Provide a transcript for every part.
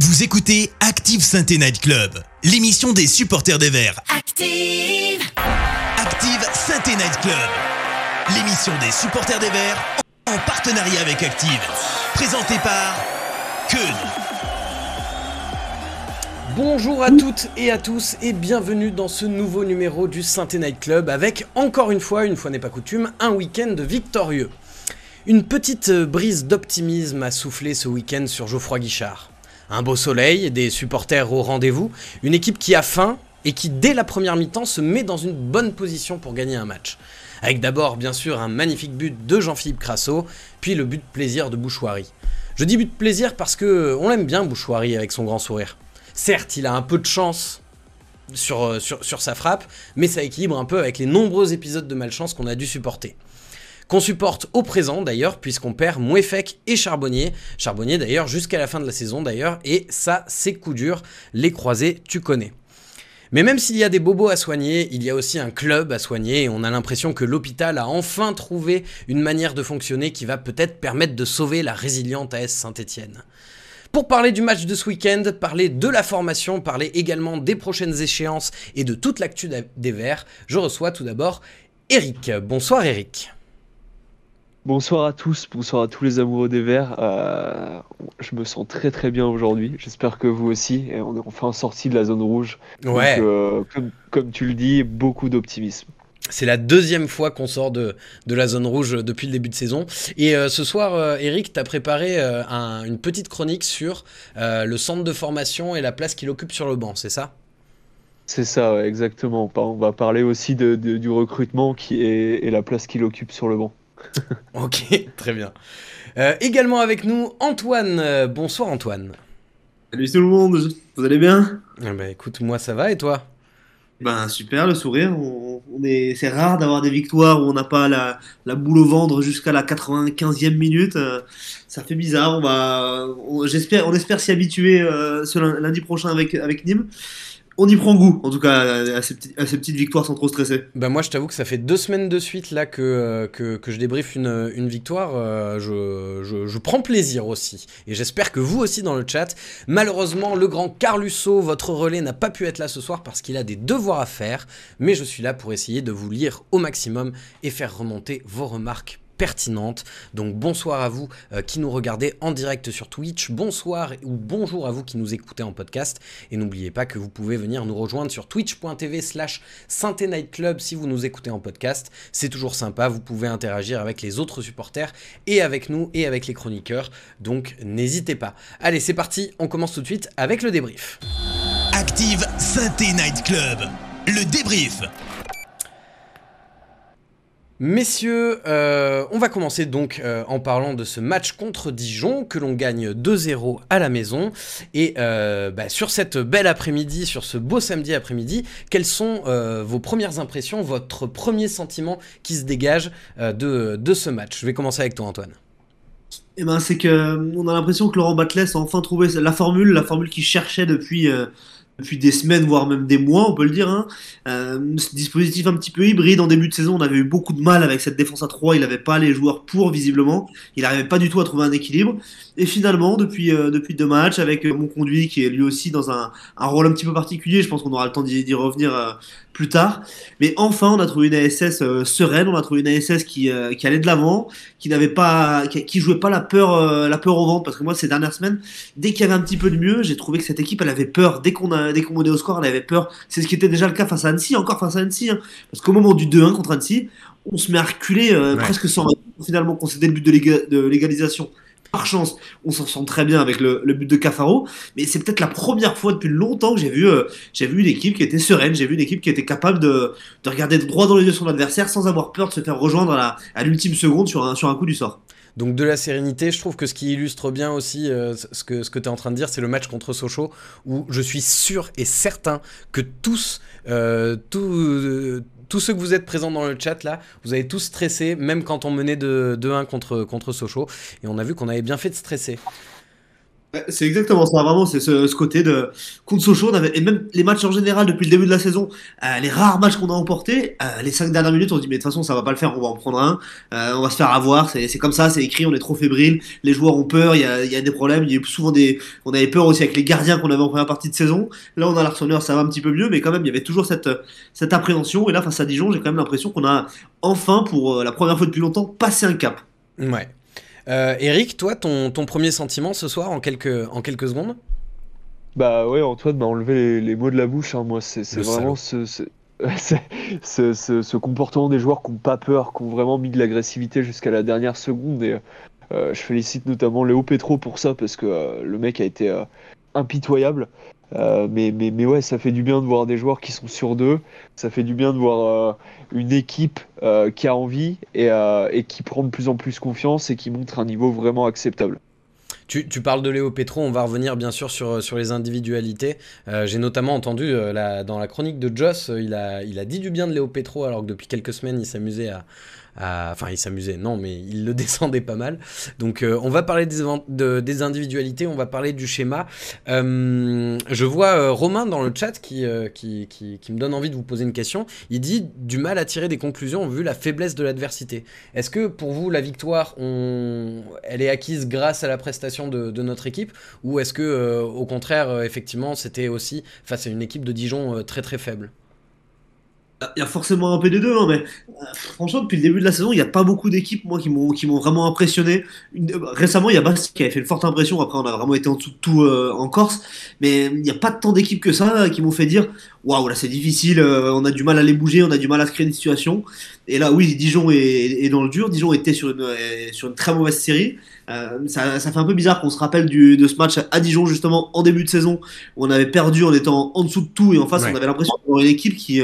Vous écoutez Active Sainte Night Club, l'émission des supporters des Verts. Active Active Sainte Night Club, l'émission des supporters des Verts en partenariat avec Active. Présentée par Keun. Bonjour à toutes et à tous et bienvenue dans ce nouveau numéro du Sainte Night Club avec encore une fois, une fois n'est pas coutume, un week-end victorieux. Une petite brise d'optimisme a soufflé ce week-end sur Geoffroy Guichard. Un beau soleil, des supporters au rendez-vous, une équipe qui a faim et qui dès la première mi-temps se met dans une bonne position pour gagner un match. Avec d'abord bien sûr un magnifique but de Jean-Philippe Crasso, puis le but plaisir de Bouchoirie. Je dis but plaisir parce que on l'aime bien Bouchoirie avec son grand sourire. Certes, il a un peu de chance sur, sur sa frappe, mais ça équilibre un peu avec les nombreux épisodes de malchance qu'on a dû supporter qu'on supporte au présent d'ailleurs, puisqu'on perd Mouefek et Charbonnier. Charbonnier d'ailleurs jusqu'à la fin de la saison d'ailleurs, et ça c'est coup dur, les croisés tu connais. Mais même s'il y a des bobos à soigner, il y a aussi un club à soigner et on a l'impression que l'hôpital a enfin trouvé une manière de fonctionner qui va peut-être permettre de sauver la résiliente AS Saint-Etienne. Pour parler du match de ce week-end, parler de la formation, parler également des prochaines échéances et de toute l'actu des Verts, je reçois tout d'abord Eric. Bonsoir Eric. Bonsoir à tous, bonsoir à tous les amoureux des Verts. Euh, je me sens très très bien aujourd'hui. J'espère que vous aussi. Et on est enfin sorti de la zone rouge. Ouais. Donc, euh, comme, comme tu le dis, beaucoup d'optimisme. C'est la deuxième fois qu'on sort de, de, la zone rouge depuis le début de saison. Et euh, ce soir, Eric, tu as préparé un, une petite chronique sur le centre de formation et la place qu'il occupe sur le banc, c'est ça? C'est ça, ouais, exactement. On va parler aussi de, de, du recrutement qui est, et la place qu'il occupe sur le banc. ok, très bien. Euh, également avec nous, Antoine. Euh, bonsoir Antoine. Salut tout le monde, vous allez bien? Bah, Écoute, moi ça va et toi? Ben super, le sourire. On, on est, c'est rare d'avoir des victoires où on n'a pas la, la, boule au ventre jusqu'à la 95e minute. Euh, ça fait bizarre. On va, on, j'espère, on espère s'y habituer euh, ce lundi prochain avec, avec Nîmes on y prend goût, en tout cas, à ces, petites, victoires sans trop stresser. Bah moi, je t'avoue que ça fait deux semaines de suite là que, que je débriefe une, victoire. Euh, je, je, prends plaisir aussi. Et j'espère que vous aussi dans le chat. Malheureusement, le grand Carlusso, votre relais, n'a pas pu être là ce soir parce qu'il a des devoirs à faire. Mais je suis là pour essayer de vous lire au maximum et faire remonter vos remarques pertinente. Donc bonsoir à vous euh, qui nous regardez en direct sur Twitch, bonsoir ou bonjour à vous qui nous écoutez en podcast. Et n'oubliez pas que vous pouvez venir nous rejoindre sur twitch.tv slash Club si vous nous écoutez en podcast. C'est toujours sympa, vous pouvez interagir avec les autres supporters et avec nous et avec les chroniqueurs. Donc n'hésitez pas. Allez c'est parti, on commence tout de suite avec le débrief. Active Synthé Night Club, le débrief. Messieurs, euh, on va commencer donc euh, en parlant de ce match contre Dijon que l'on gagne 2-0 à la maison. Et euh, bah, sur cette belle après-midi, sur ce beau samedi après-midi, quelles sont vos premières impressions, votre premier sentiment qui se dégage de, de, ce match? Je vais commencer avec toi Antoine. Eh ben, c'est que on a l'impression que Laurent Batles a enfin trouvé la formule, la formule qu'il cherchait depuis depuis des semaines, voire même des mois, on peut le dire. Hein. Euh, ce dispositif un petit peu hybride en début de saison, on avait eu beaucoup de mal avec cette défense à 3, il n'avait pas les joueurs pour visiblement, il n'arrivait pas du tout à trouver un équilibre. Et finalement, depuis, euh, depuis deux matchs, avec mon conduit qui est lui aussi dans un, un rôle un petit peu particulier, je pense qu'on aura le temps d'y revenir euh, plus tard. Mais enfin, on a trouvé une ASS euh, sereine, on a trouvé une ASS qui, euh, qui allait de l'avant, qui n'avait pas, qui, qui, jouait pas la peur, euh, la peur au ventre. Parce que moi, ces dernières semaines, dès qu'il y avait un petit peu de mieux, j'ai trouvé que cette équipe, elle avait peur. Dès qu'on a, dès qu'on menait au score, elle avait peur. C'est ce qui était déjà le cas face à Annecy, encore face à Annecy. Hein. Parce qu'au moment du 2-1 contre Annecy, on se met à reculer ouais. presque sans finalement concéder le but de légalisation par chance, on s'en sent très bien avec le, but de Cafaro, mais c'est peut-être la première fois depuis longtemps que j'ai vu, euh, j'ai vu une équipe qui était sereine, j'ai vu une équipe qui était capable de, de regarder droit dans les yeux son adversaire sans avoir peur de se faire rejoindre à, l'ultime seconde sur un, sur un coup du sort. Donc de la sérénité, je trouve que ce qui illustre bien aussi euh, ce que, ce que tu es en train de dire, c'est le match contre Sochaux, où je suis sûr et certain que tous, euh, tous, tous ceux que vous êtes présents dans le chat là, vous avez tous stressé, même quand on menait de, de 1 contre, contre Sochaux, et on a vu qu'on avait bien fait de stresser. C'est exactement ça, vraiment, c'est ce, côté de contre Sochaux, on avait, et même les matchs en général depuis le début de la saison, euh, les rares matchs qu'on a emportés, euh, les cinq dernières minutes, on se dit mais de toute façon ça va pas le faire, on va en prendre un, euh, on va se faire avoir, c'est comme ça, c'est écrit, on est trop fébrile, les joueurs ont peur, il y a, des problèmes, il y a eu souvent des, on avait peur aussi avec les gardiens qu'on avait en première partie de saison. Là on a l'Arsenal, ça va un petit peu mieux, mais quand même il y avait toujours cette, cette appréhension, et là face à Dijon, j'ai quand même l'impression qu'on a enfin pour la première fois depuis longtemps passé un cap. Ouais. Euh, Eric, toi, ton, ton, premier sentiment ce soir en quelques, en quelques secondes Bah ouais, Antoine m'a enlevé les, mots de la bouche. Hein. Moi, c'est vraiment ce, ce, ce, comportement des joueurs qui n'ont pas peur, qui ont vraiment mis de l'agressivité jusqu'à la dernière seconde. Et euh, je félicite notamment Léo Petro pour ça, parce que euh, le mec a été impitoyable. Euh, mais, mais, mais, ouais, ça fait du bien de voir des joueurs qui sont sur d'eux. Ça fait du bien de voir euh, une équipe euh, qui a envie et, qui prend de plus en plus confiance et qui montre un niveau vraiment acceptable. Tu, parles de Léo Petro, on va revenir bien sûr sur, sur les individualités. J'ai notamment entendu dans la chronique de Joss, il a, il a dit du bien de Léo Petro alors que depuis quelques semaines il s'amusait à, Enfin, il s'amusait, non, mais il le descendait pas mal. Donc, euh, on va parler des, individualités, on va parler du schéma. Euh, je vois euh, Romain dans le chat qui, qui, qui, me donne envie de vous poser une question. Il dit du mal à tirer des conclusions vu la faiblesse de l'adversité. Est-ce que pour vous, la victoire, elle est acquise grâce à la prestation de, de notre équipe? Ou est-ce que, au contraire, effectivement, c'était aussi face à une équipe de Dijon très très faible? Il y a forcément un peu des deux, hein, mais euh, franchement, depuis le début de la saison, il n'y a pas beaucoup d'équipes moi qui m'ont vraiment impressionné. récemment, il y a Bastille qui avait fait une forte impression. Après, on a vraiment été en dessous de tout euh, en Corse, mais il n'y a pas tant d'équipes que ça euh, qui m'ont fait dire waouh, là c'est difficile, on a du mal à les bouger, on a du mal à se créer des situations. Et là, oui, Dijon est, dans le dur. Dijon était sur une sur une très mauvaise série. Ça, ça, fait un peu bizarre qu'on se rappelle du, de ce match à Dijon justement en début de saison où on avait perdu en étant en dessous de tout et en face on avait l'impression d'avoir une équipe qui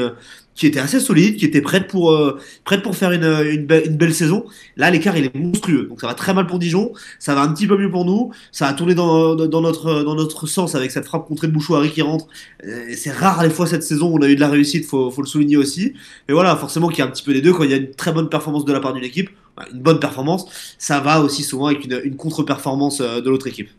qui était assez solide, qui était prête pour, euh, prête pour faire une, une, belle saison. Là, l'écart, il est monstrueux. Donc, ça va très mal pour Dijon. Ça va un petit peu mieux pour nous. Ça a tourné dans, dans, notre, dans notre sens avec cette frappe contre le Bouchouari qui rentre. Euh, c'est rare, les fois, cette saison, où on a eu de la réussite. Faut, faut le souligner aussi. Mais voilà, forcément, qu'il y a un petit peu des deux. Quand il y a une très bonne performance de la part d'une équipe, une bonne performance, ça va aussi souvent avec une, contre-performance euh, de l'autre équipe.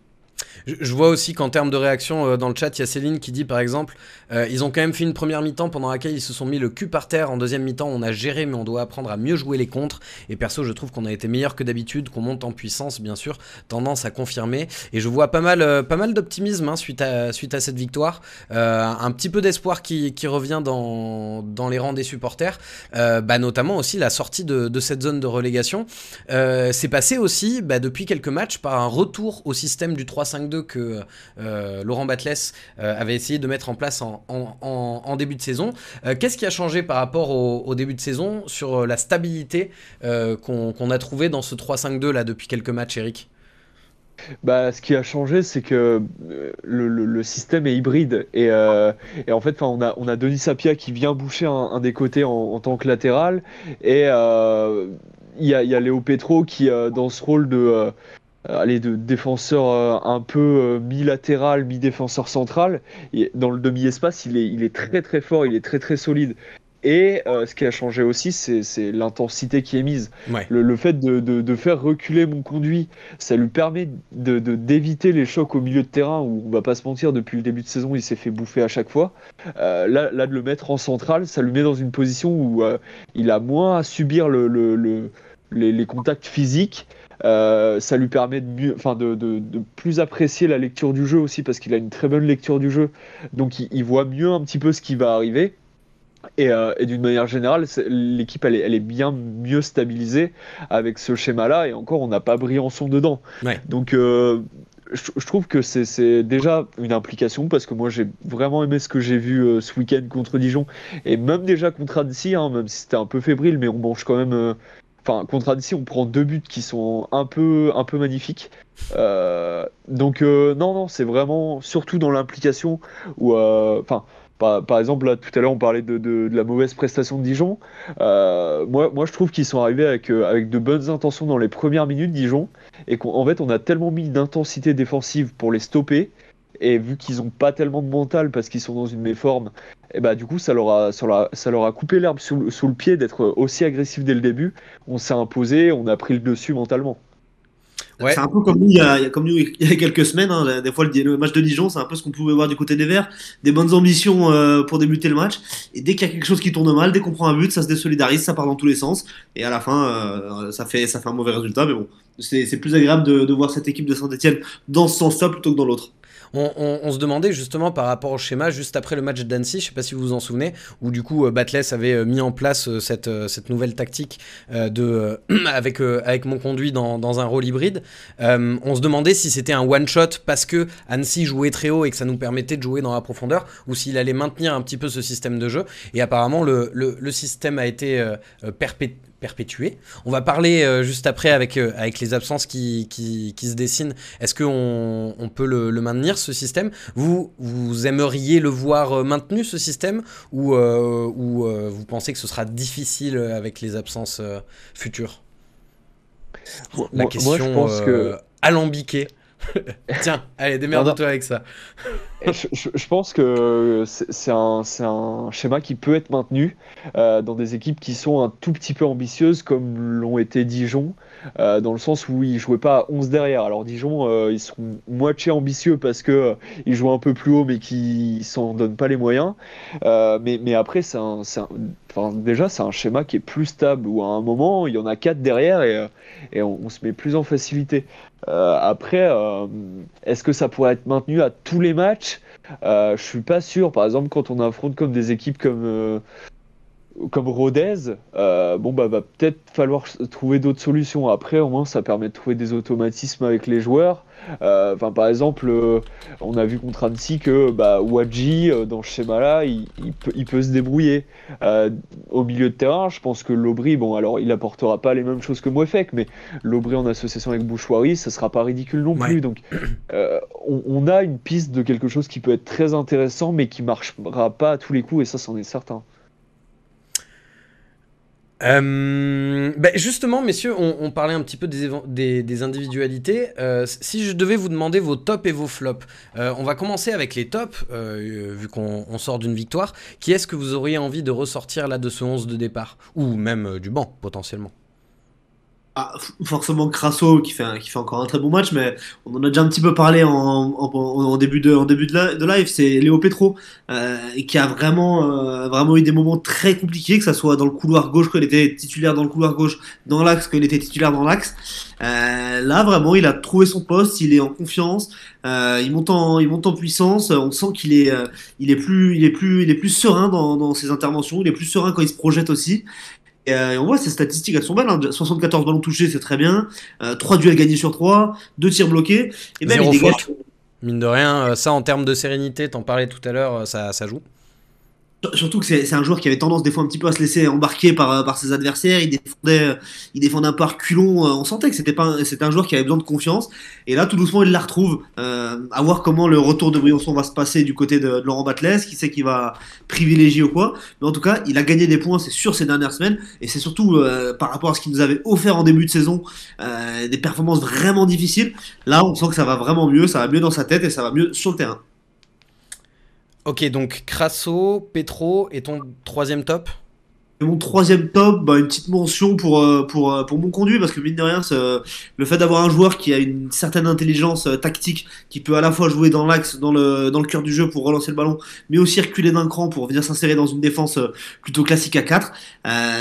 Je, vois aussi qu'en termes de réaction euh, dans le chat, il y a Céline qui dit par exemple euh, Ils ont quand même fait une première mi-temps pendant laquelle ils se sont mis le cul par terre. En deuxième mi-temps, on a géré, mais on doit apprendre à mieux jouer les contres. Et perso, je trouve qu'on a été meilleur que d'habitude, qu'on monte en puissance, bien sûr. Tendance à confirmer. Et je vois pas mal, euh, mal d'optimisme hein, suite, à, cette victoire. un petit peu d'espoir qui, revient dans, les rangs des supporters. bah, notamment aussi la sortie de, cette zone de relégation. C'est passé aussi, bah, depuis quelques matchs, par un retour au système du 3-5 que euh, Laurent Batles euh, avait essayé de mettre en place en, début de saison. Euh, qu'est-ce qui a changé par rapport au, début de saison sur la stabilité qu'on a trouvé dans ce 3-5-2 là depuis quelques matchs, Eric? Bah, ce qui a changé, c'est que le, système est hybride. Et, en fait, on a, Denis Sapia qui vient boucher un, des côtés en, tant que latéral. Et il y, a, Léo Petro qui, dans ce rôle de, allez, de défenseur euh, un peu euh, mi-latéral, mi-défenseur central. Et dans le demi-espace, il est, il est très très fort, il est très très solide. Et ce qui a changé aussi, c'est l'intensité qui est mise. Le, fait de, de, faire reculer mon conduit, ça lui permet d'éviter les chocs au milieu de terrain où, on va pas se mentir, depuis le début de saison, il s'est fait bouffer à chaque fois. là, là, de le mettre en centrale, ça lui met dans une position où il a moins à subir le, le, les, les, contacts physiques. Euh, ça lui permet de, enfin de, de, plus apprécier la lecture du jeu aussi parce qu'il a une très bonne lecture du jeu. Donc il, voit mieux un petit peu ce qui va arriver. Et, euh, et d'une manière générale, l'équipe elle est, elle est, bien mieux stabilisée avec ce schéma-là. Et encore, on n'a pas son dedans. Donc euh, je, trouve que c'est déjà une implication parce que moi j'ai vraiment aimé ce que j'ai vu ce week-end contre Dijon et même déjà contre Annecy, hein, même si c'était un peu fébrile, mais on mange quand même Enfin, contre Annecy, on prend deux buts qui sont un peu, un peu magnifiques. Euh, donc, euh, non, non, c'est vraiment surtout dans l'implication où, euh, enfin, par, exemple, là, tout à l'heure, on parlait de, de, la mauvaise prestation de Dijon. moi, moi, je trouve qu'ils sont arrivés avec, avec de bonnes intentions dans les premières minutes, Dijon, et qu'en fait, on a tellement mis d'intensité défensive pour les stopper et vu qu'ils n'ont pas tellement de mental parce qu'ils sont dans une méforme, et bah du coup ça leur a, ça leur a, coupé l'herbe sous, le pied d'être aussi agressif dès le début. On s'est imposé, on a pris le dessus mentalement. C'est un peu comme nous il y a, comme nous, il y a quelques semaines. Hein, des fois, le, match de Dijon, c'est un peu ce qu'on pouvait voir du côté des Verts. Des bonnes ambitions euh, pour débuter le match. Et dès qu'il y a quelque chose qui tourne mal, dès qu'on prend un but, ça se désolidarise, ça part dans tous les sens. Et à la fin, euh, ça, fait, ça fait un mauvais résultat. Mais bon, c'est plus agréable de, de voir cette équipe de Saint-Etienne dans ce sens-là plutôt que dans l'autre. On, se demandait justement par rapport au schéma, juste après le match d'Annecy, je sais pas si vous vous en souvenez, où du coup euh, Batless avait euh, mis en place euh, cette, nouvelle tactique de, avec, mon conduit dans, un rôle hybride. on se demandait si c'était un one-shot parce que Annecy jouait très haut et que ça nous permettait de jouer dans la profondeur, ou s'il allait maintenir un petit peu ce système de jeu. Et apparemment, le, système a été perpétué perpétuer. On va parler euh, juste après avec, euh, avec les absences qui, qui, se dessinent. Est-ce qu'on on peut le, maintenir, ce système? Vous, vous aimeriez le voir euh, maintenu, ce système? Ou, ou vous pensez que ce sera difficile avec les absences futures? La question je pense que... alambiquée. Tiens, allez, démerde-toi avec ça. je, pense que c'est un, un, schéma qui peut être maintenu euh, dans des équipes qui sont un tout petit peu ambitieuses, comme l'ont été Dijon, euh, dans le sens où ils jouaient pas à 11 derrière. Alors Dijon, euh, ils sont moitié ambitieux parce que ils jouent un peu plus haut, mais qui s'en donnent pas les moyens. mais, après, c'est un, déjà, c'est un schéma qui est plus stable, où à un moment, il y en a 4 derrière et, et on, se met plus en facilité. Euh, après, euh, est-ce que ça pourrait être maintenu à tous les matchs? Euh, Je suis pas sûr. Par exemple, quand on affronte comme des équipes comme euh, comme Rodez, bon bah va peut-être falloir trouver d'autres solutions. Après, au moins, ça permet de trouver des automatismes avec les joueurs. Euh, enfin, par exemple, euh, on a vu contre Annecy que bah, Wadji, euh, dans ce schéma-là, il, peut, se débrouiller. au milieu de terrain, je pense que Lobry, bon, alors il apportera pas les mêmes choses que Mouefek, mais Lobry en association avec Bouchoirie, ça sera pas ridicule non plus. Donc, on, a une piste de quelque chose qui peut être très intéressant, mais qui marchera pas à tous les coups, et ça, c'en est certain. Euh, ben, justement, messieurs, on, parlait un petit peu des, des, individualités. Euh, si je devais vous demander vos tops et vos flops, euh, on va commencer avec les tops, vu qu'on sort d'une victoire. Qui est-ce que vous auriez envie de ressortir là de ce 11 de départ? Ou même du banc, potentiellement ah, forcément Crasso qui fait, qui fait encore un très bon match, mais on en a déjà un petit peu parlé en, en, début de, en début de, live. C'est Léo Petro euh, qui a vraiment, euh, vraiment eu des moments très compliqués, que ça soit dans le couloir gauche quand il était titulaire dans le couloir gauche, dans l'axe quand il était titulaire dans l'axe. Euh, là vraiment, il a trouvé son poste, il est en confiance, euh, il monte en, il monte en puissance. On sent qu'il est, euh, il est plus, il est plus, il est plus serein dans, dans ses interventions, il est plus serein quand il se projette aussi. Euh, et, on voit ces statistiques, elles sont belles. Hein. 74 ballons touchés, c'est très bien. Euh, 3 duels gagnés sur 3, 2 tirs bloqués. Et même il dégage... Mine de rien, euh, ça en termes de sérénité, t'en parlais tout à l'heure, ça, ça joue. Surtout que c'est un joueur qui avait tendance des fois un petit peu à se laisser embarquer par, par ses adversaires. Il défendait, il défendait un peu culon. On sentait que c'était pas, c'était un joueur qui avait besoin de confiance. Et là, tout doucement, il la retrouve. Euh, à voir comment le retour de Briançon va se passer du côté de, Laurent Batles, qui sait qu'il va privilégier ou quoi. Mais en tout cas, il a gagné des points, c'est sûr, ces dernières semaines. Et c'est surtout euh, par rapport à ce qu'il nous avait offert en début de saison, euh, des performances vraiment difficiles. Là, on sent que ça va vraiment mieux, ça va mieux dans sa tête et ça va mieux sur le terrain. Ok, donc Crasso, Petro et ton troisième top mon troisième top, bah, une petite mention pour, euh, pour, euh, pour mon conduit, parce que mine de rien, le fait d'avoir un joueur qui a une certaine intelligence euh, tactique, qui peut à la fois jouer dans l'axe, dans le, dans le cœur du jeu pour relancer le ballon, mais aussi reculer d'un cran pour venir s'insérer dans une défense plutôt classique à 4,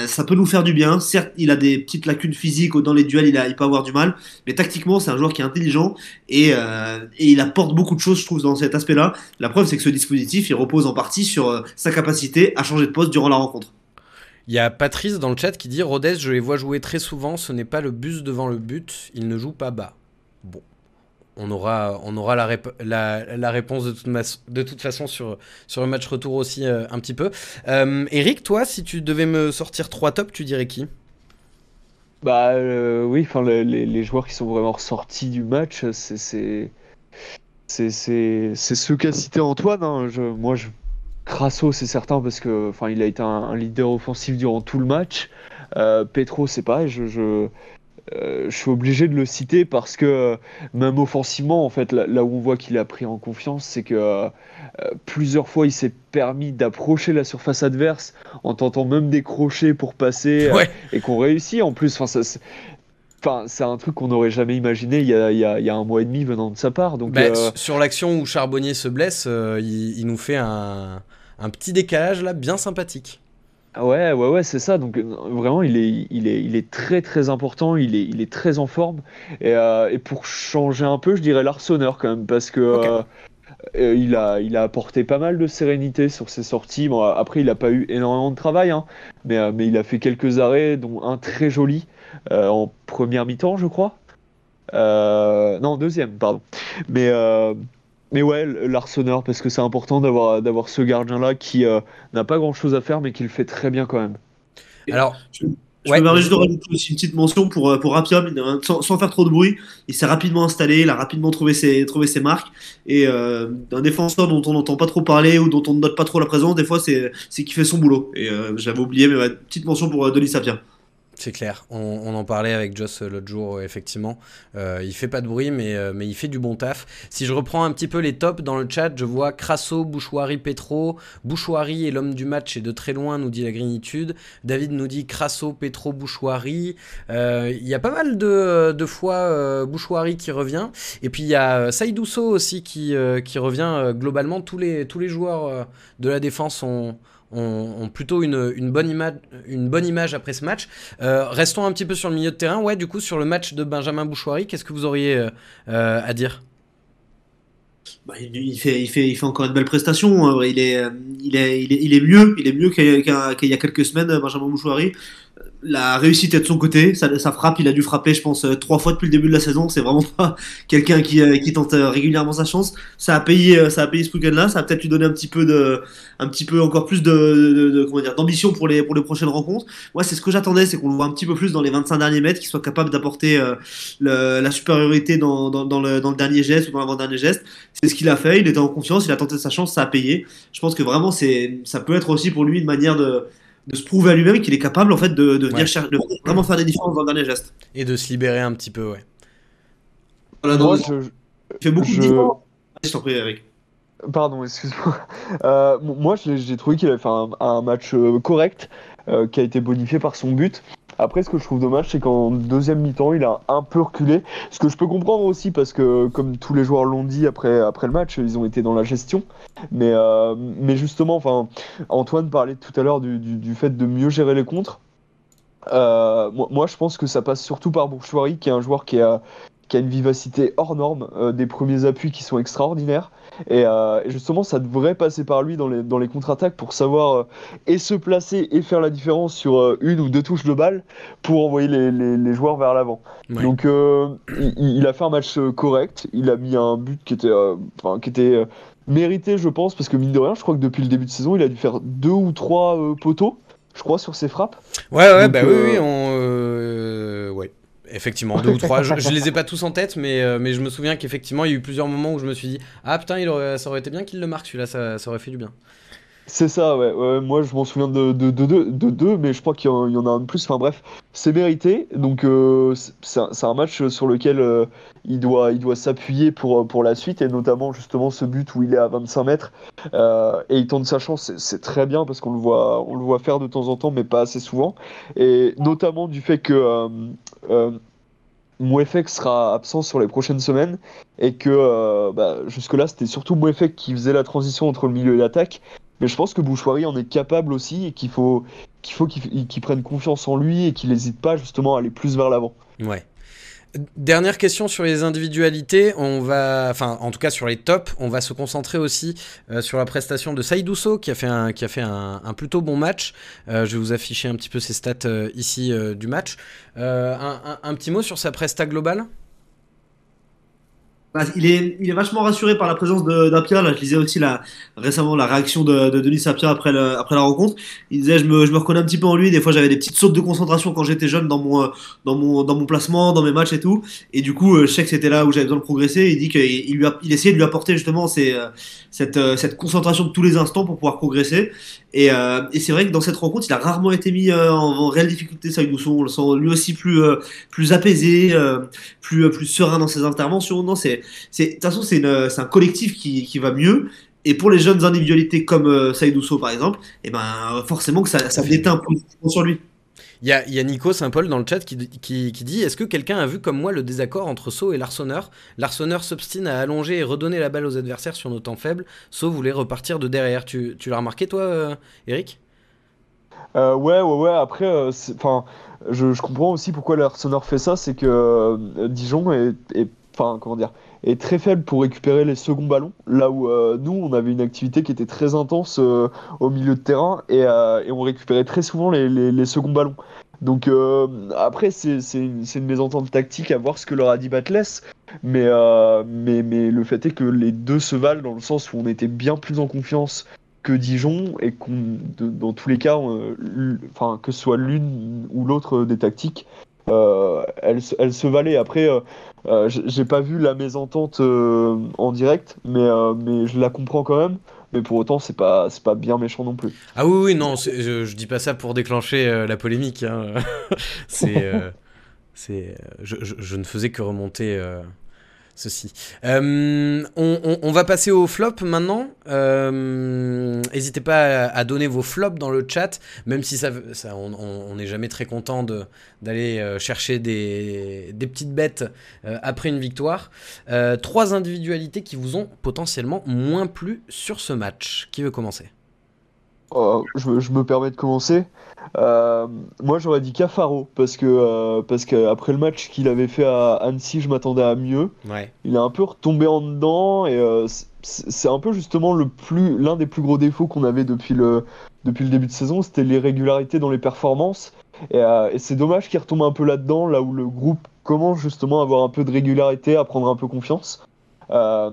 ça peut nous faire du bien. Certes, il a des petites lacunes physiques, dans les duels, il, a, il peut avoir du mal, mais tactiquement, c'est un joueur qui est intelligent et, et il apporte beaucoup de choses, je trouve, dans cet aspect-là. La preuve, c'est que ce dispositif, il repose en partie sur sa capacité à changer de poste durant la rencontre. Il y a Patrice dans le chat qui dit Rodez, je les vois jouer très souvent, ce n'est pas le bus devant le but, il ne joue pas bas. Bon, on aura, on aura la, réponse de toute, façon sur, sur le match retour aussi euh, un petit peu. Euh, Eric, toi, si tu devais me sortir trois tops, tu dirais qui? Bah euh, oui, enfin les, joueurs qui sont vraiment ressortis du match, c'est c'est ceux qu'a cité Antoine. Hein. Moi, je Crasso, c'est certain, parce que enfin, il a été un, leader offensif durant tout le match. Euh, Petro, c'est pareil, je, je, euh, je, suis obligé de le citer parce que même offensivement, en fait, là, où on voit qu'il a pris en confiance, c'est que euh, plusieurs fois il s'est permis d'approcher la surface adverse en tentant même des crochets pour passer et qu'on réussit en plus. Enfin, Enfin, c'est un truc qu'on n'aurait jamais imaginé il y, a, il, y a, il y, a, un mois et demi venant de sa part. Donc, bah, euh... Sur l'action où Charbonnier se blesse, euh, il, il, nous fait un, un, petit décalage là, bien sympathique. Ouais, ouais, ouais, c'est ça. Donc vraiment, il est, il est, il est très, très important. Il est, il est très en forme. Et, euh, et pour changer un peu, je dirais l'Arseneur quand même, parce que okay. euh, il a, il a apporté pas mal de sérénité sur ses sorties. Bon, après, il n'a pas eu énormément de travail, hein, mais, mais il a fait quelques arrêts, dont un très joli euh, en première mi-temps, je crois. Euh, non, deuxième, pardon. Mais, euh, mais ouais, l'Arseneur, parce que c'est important d'avoir, d'avoir ce gardien-là qui euh, n'a pas grand-chose à faire, mais qui le fait très bien quand même. Alors, je, je ouais. me permets juste de rajouter aussi une petite mention pour, pour Rapia, sans, sans, faire trop de bruit. Il s'est rapidement installé, il a rapidement trouvé ses, trouvé ses marques. Et euh, un défenseur dont on n'entend pas trop parler ou dont on ne note pas trop la présence, des fois, c'est, c'est qu'il fait son boulot. Et euh, j'avais oublié, mais ouais, petite mention pour Denis Sapia. C'est clair, on, en parlait avec Joss l'autre jour, effectivement. Euh, il fait pas de bruit, mais, euh, mais il fait du bon taf. Si je reprends un petit peu les tops dans le chat, je vois Crasso, Bouchoirie, Petro. Bouchoirie est l'homme du match et de très loin, nous dit la grinitude. David nous dit Crasso, Petro, Bouchoirie. Euh, il y a pas mal de, de fois euh, Bouchoirie qui revient. Et puis il y a Saïdousso aussi qui, euh, revient globalement. Tous les joueurs de la défense ont ont, plutôt une, bonne image, une bonne image après ce match. Euh, restons un petit peu sur le milieu de terrain. Ouais, du coup, sur le match de Benjamin Bouchoirie, qu'est-ce que vous auriez euh, à dire? Bah, il, fait, il, fait, il fait encore une belle prestation. Il est, il est, il est, il est mieux, mieux qu'il y, a quelques semaines, Benjamin Bouchoirie la réussite est de son côté. Ça, frappe, il a dû frapper, je pense, trois fois depuis le début de la saison. C'est vraiment pas quelqu'un qui, euh, qui tente régulièrement sa chance. Ça a payé, euh, ça a payé ce week-end-là. Ça a peut-être lui donné un petit peu de, un petit peu encore plus de, de, de comment dire, d'ambition pour les, pour les prochaines rencontres. Moi, c'est ce que j'attendais, c'est qu'on le voit un petit peu plus dans les 25 derniers mètres, qu'il soit capable d'apporter euh, la supériorité dans, dans, dans, le, dans le dernier geste ou dans l'avant-dernier geste. C'est ce qu'il a fait. Il était en confiance, il a tenté sa chance, ça a payé. Je pense que vraiment, c'est, ça peut être aussi pour lui une manière de, de se prouver à lui-même qu'il est capable en fait de, de venir ouais. chercher, de vraiment faire des différences dans le dernier geste. Et de se libérer un petit peu, ouais. Voilà, donc, Moi, je, il fait beaucoup je... de différences. Je t'en prie, Eric. Pardon, excuse-moi. Euh, moi, j'ai trouvé qu'il avait fait un, un match euh, correct, euh, qui a été bonifié par son but. Après, ce que je trouve dommage, c'est qu'en deuxième mi-temps, il a un peu reculé. Ce que je peux comprendre aussi, parce que comme tous les joueurs l'ont dit après, après le match, ils ont été dans la gestion. Mais, euh, mais justement, enfin, Antoine parlait tout à l'heure du, du, fait de mieux gérer les contres. Euh, moi, moi, je pense que ça passe surtout par Bourchoirie, qui est un joueur qui a, qui a une vivacité hors norme, euh, des premiers appuis qui sont extraordinaires. Et, euh, justement, ça devrait passer par lui dans les, dans les contre-attaques pour savoir euh, et se placer et faire la différence sur euh, une ou deux touches de balle pour envoyer les, les, les joueurs vers l'avant. Ouais. Donc, il, il, a fait un match correct. Il a mis un but qui était, enfin, qui était mérité, je pense, parce que mine de rien, je crois que depuis le début de saison, il a dû faire deux ou trois poteaux, je crois, sur ses frappes. Ouais, ouais, Donc, bah oui, oui, on. Effectivement, deux ou trois. Je, je, les ai pas tous en tête, mais, euh, mais je me souviens qu'effectivement, il y a eu plusieurs moments où je me suis dit Ah putain, il aurait, ça aurait été bien qu'il le marque celui-là, ça, ça, aurait fait du bien. C'est ça, ouais. ouais. Moi, je m'en souviens de, de, de, de, de deux, mais je crois qu'il y, y, en a un de plus. Enfin bref, c'est mérité. Donc, euh, c'est un, match sur lequel euh, il doit, il doit s'appuyer pour, pour la suite, et notamment justement ce but où il est à 25 mètres euh, et il tente sa chance. C'est très bien parce qu'on le, voit, on le voit faire de temps en temps, mais pas assez souvent. Et notamment du fait que. Euh, Mouefek sera absent sur les prochaines semaines et que euh, bah, jusque-là c'était surtout Mouefek qui faisait la transition entre le milieu et l'attaque. Mais je pense que Bouchoirie en est capable aussi et qu'il faut qu'il prenne confiance en lui et qu'il n'hésite pas justement à aller plus vers l'avant. Ouais. Dernière question sur les individualités, on va, enfin en tout cas sur les tops, on va se concentrer aussi euh, sur la prestation de Saïdousso qui a fait un, qui a fait un, plutôt bon match. Euh, je vais vous afficher un petit peu ses stats euh, ici du match. Un, un, petit mot sur sa presta globale? Il, est, il est vachement rassuré par la présence d'Apia. Là, je lisais aussi récemment la réaction de, de Denis Apia après, la rencontre. Il disait je me, je reconnais un petit peu en lui. Des fois, j'avais des petites sautes de concentration quand j'étais jeune dans mon, dans, mon, dans mon placement, dans mes matchs et tout. Et du coup, je sais que c'était là où j'avais besoin de progresser. Il dit qu'il il il essayait de lui apporter justement ces, cette, cette concentration de tous les instants pour pouvoir progresser. Et, euh, et c'est vrai que dans cette rencontre, il a rarement été mis euh, en, réelle difficulté. Ça, on le sent lui aussi plus, euh, plus apaisé, plus, plus serein dans ses interventions. Non, c'est de toute façon c'est un collectif qui, qui va mieux et pour les jeunes individualités comme euh, Saïd Ousso par exemple et eh ben forcément que ça, ça déteint un peu sur lui Il y a, Nico Saint-Paul dans le chat qui, qui, qui dit Est-ce que quelqu'un a vu comme moi le désaccord entre So et Larsonneur Larsonneur s'obstine à allonger et redonner la balle aux adversaires sur nos temps faibles. So voulait repartir de derrière. Tu, tu l'as remarqué, toi, euh, Eric? Euh, ouais, ouais, ouais. Après, euh, je, comprends aussi pourquoi l'Arsenal fait ça, c'est que euh, Dijon est- enfin, comment dire, est très faible pour récupérer les seconds ballons. Là où euh, nous, on avait une activité qui était très intense euh, au milieu de terrain et, euh, et on récupérait très souvent les, seconds ballons. Donc après, c'est une, mésentente tactique à voir ce que leur a dit Batless. Mais, mais, le fait est que les deux se valent dans le sens où on était bien plus en confiance que Dijon et qu'on, dans tous les cas, enfin, que ce soit l'une ou l'autre des tactiques, euh, elles, se- valaient. Après, euh, euh, j'ai pas vu la mésentente en direct, mais, je la comprends quand même. Mais pour autant, c'est pas, pas bien méchant non plus. Ah oui, oui, non, je, je dis pas ça pour déclencher la polémique. hein. c'est. je, ne faisais que remonter ceci. Euh, on, va passer au flop maintenant. Euh, N'hésitez pas à, donner vos flops dans le chat, même si ça, ça- on- n'est jamais très content d'aller euh, chercher des, des petites bêtes euh, après une victoire. Trois individualités qui vous ont potentiellement moins plu sur ce match. Qui veut commencer? Euh, je, je me permets de commencer. Euh, moi, j'aurais dit Cafaro parce que euh, parce qu'après le match qu'il avait fait à Annecy, je m'attendais à mieux. Ouais. Il est un peu retombé en dedans et euh, c'est un peu justement le plus l'un des plus gros défauts qu'on avait depuis le depuis le début de saison, c'était l'irrégularité dans les performances. Et, et c'est dommage qu'il retombe un peu là-dedans, là où le groupe commence justement à avoir un peu de régularité, à prendre un peu confiance. Euh,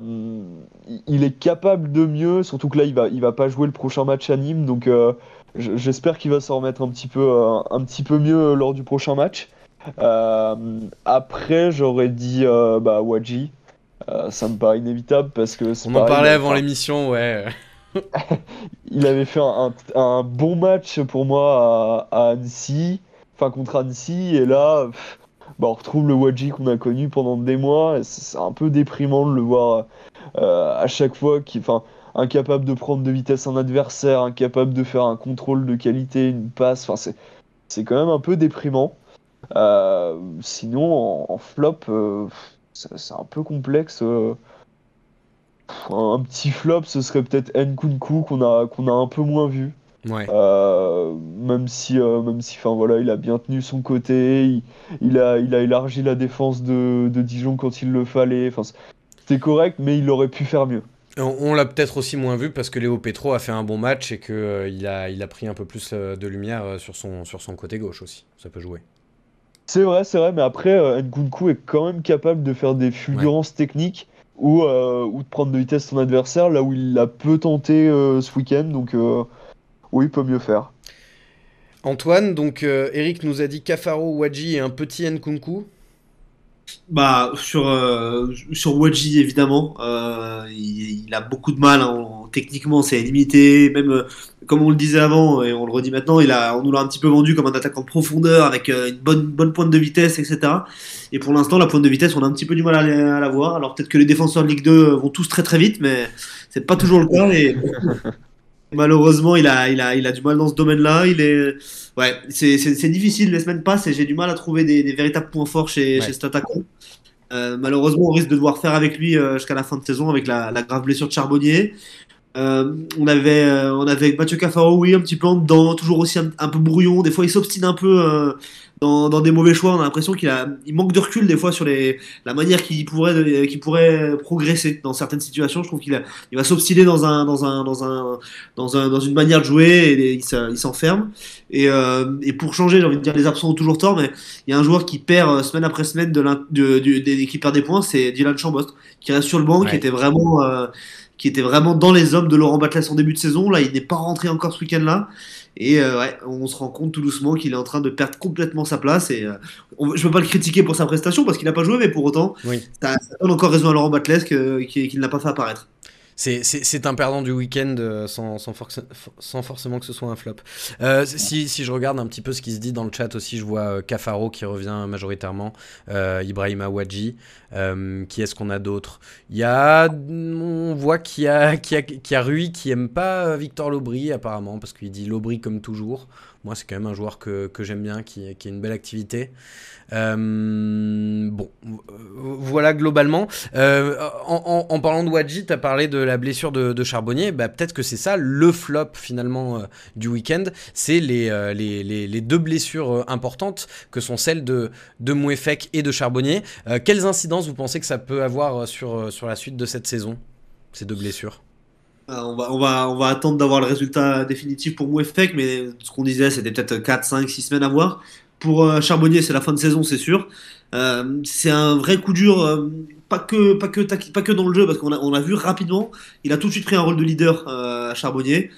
il est capable de mieux, surtout que là il va il va pas jouer le prochain match à Nîmes, donc euh, j'espère qu'il va s'en remettre un petit peu euh, un petit peu mieux lors du prochain match. Euh, après j'aurais dit bah Wadji. Ça me paraît inévitable parce que On en pareil, parlait il a- avant l'émission, ouais. il avait fait un, un- un bon match pour moi à, à Annecy, enfin contre Annecy, et là, pff, bah, on retrouve le Wadji qu'on a connu pendant des mois. C'est un peu déprimant de le voir euh, à chaque fois, enfin, incapable de prendre de vitesse un adversaire, incapable de faire un contrôle de qualité, une passe. Enfin, c'est c'est quand même un peu déprimant. Euh, sinon, en, flop, euh, c'est un peu complexe. Un petit flop, ce serait peut-être Nkunku qu'on a, qu'on a un peu moins vu. Ouais. Euh, même si, euh, même si, enfin voilà, il a bien tenu son côté, il, il a, il a élargi la défense de, de Dijon quand il le fallait. Enfin, c'était correct, mais il aurait pu faire mieux. On, on l'a peut-être aussi moins vu parce que Léo Petro a fait un bon match et qu'il il a, il a pris un peu plus euh, de lumière euh, sur son, sur son côté gauche aussi. Ça peut jouer. C'est vrai, c'est vrai, mais après, euh, Nkunku est quand même capable de faire des fulgurances techniques ou, euh, ou de prendre de vitesse son adversaire, là où il l'a peu tenté euh, ce week-end. Donc, il peut mieux faire. Antoine, donc euh, Eric nous a dit Cafaro, Wadji et un petit Nkunku. Bah sur euh, sur Wadji évidemment, euh, il, il a beaucoup de mal. hein, techniquement, c'est limité. Même euh, comme on le disait avant et on le redit maintenant, il a, on nous l'a un petit peu vendu comme un attaquant de profondeur avec euh, une bonne bonne pointe de vitesse, etc. Et pour l'instant, la pointe de vitesse, on a un petit peu du mal à, la- à la voir. Alors peut-être que les défenseurs de Ligue 2 vont tous très très vite, mais c'est pas toujours le cas. Et malheureusement, il a il a il a du mal dans ce domaine-là. Il est Ouais, c'est c'est- c'est difficile, les semaines passent et j'ai du mal à trouver des, des véritables points forts chez, Ouais. chez cet attaquant. Euh, malheureusement, on risque de devoir faire avec lui euh, jusqu'à la fin de saison avec la, la grave blessure de Charbonnier. Euh, on avait on avait Mathieu Cafaro, oui, un petit peu en dedans, toujours aussi un, un peu brouillon. Des fois, il s'obstine un peu dans, dans des mauvais choix. On a l'impression qu'il a il manque de recul des fois sur les la manière qu'il pourrait qu'il pourrait progresser dans certaines situations. Je trouve qu'il a il va s'obstiner dans un dans un dans un dans un dans une manière de jouer et il s'enferme. Et, euh, et pour changer, j'ai envie de dire, les absents ont toujours tort, mais il y a un joueur qui perd euh, semaine après semaine de de, du- des- qui perd des points, c'est Dylan Chambost, qui reste sur le banc, Ouais. qui était vraiment euh, qui était vraiment dans les hommes de Laurent Batles en début de saison. Là, il n'est pas rentré encore ce week-end-là. Et euh, ouais, on se rend compte tout doucement qu'il est en train de perdre complètement sa place. Et euh, on- je peux pas le critiquer pour sa prestation parce qu'il n'a pas joué, mais pour autant, Oui. ça, ça donne encore raison à Laurent Batles que- qu'il qu'il n'a pas fait apparaître. C'est- un perdant du week-end euh, sans, sans, sans forcément que ce soit un flop. Euh, si, si je regarde un petit peu ce qui se dit dans le chat aussi, je vois euh, Cafaro qui revient majoritairement, euh, Ibrahima Wadji. Euh, qui est-ce qu'on a d'autre? Il y a, on voit qu'il y a, qu'il y a, y a Rui qui aime pas Victor Lobry apparemment parce qu'il dit Lobry comme toujours. Moi, c'est quand même un joueur que, j'aime bien, qui, a une belle activité. Euh, bon, voilà globalement. Euh, en, parlant de Wadji, tu as parlé de la blessure de, Charbonnier. Bah, Peut-être que c'est ça le flop finalement euh, du week-end. C'est les, euh, deux blessures euh, importantes que sont celles de, de Mouefek et de Charbonnier. quelles incidences vous pensez que ça peut avoir sur la suite de cette saison, ces deux blessures? On va, on, va, on va attendre d'avoir le résultat définitif pour Mouefek, mais ce qu'on disait, c'était peut-être 4, 5, 6 semaines à voir. Pour euh, Charbonnier, c'est la fin de saison, c'est sûr. Euh, c'est un vrai coup dur, euh, pas, que, pas, que, pas que dans le jeu, parce qu'on a, on a vu rapidement, il a tout de suite pris un rôle de leader à Charbonnier.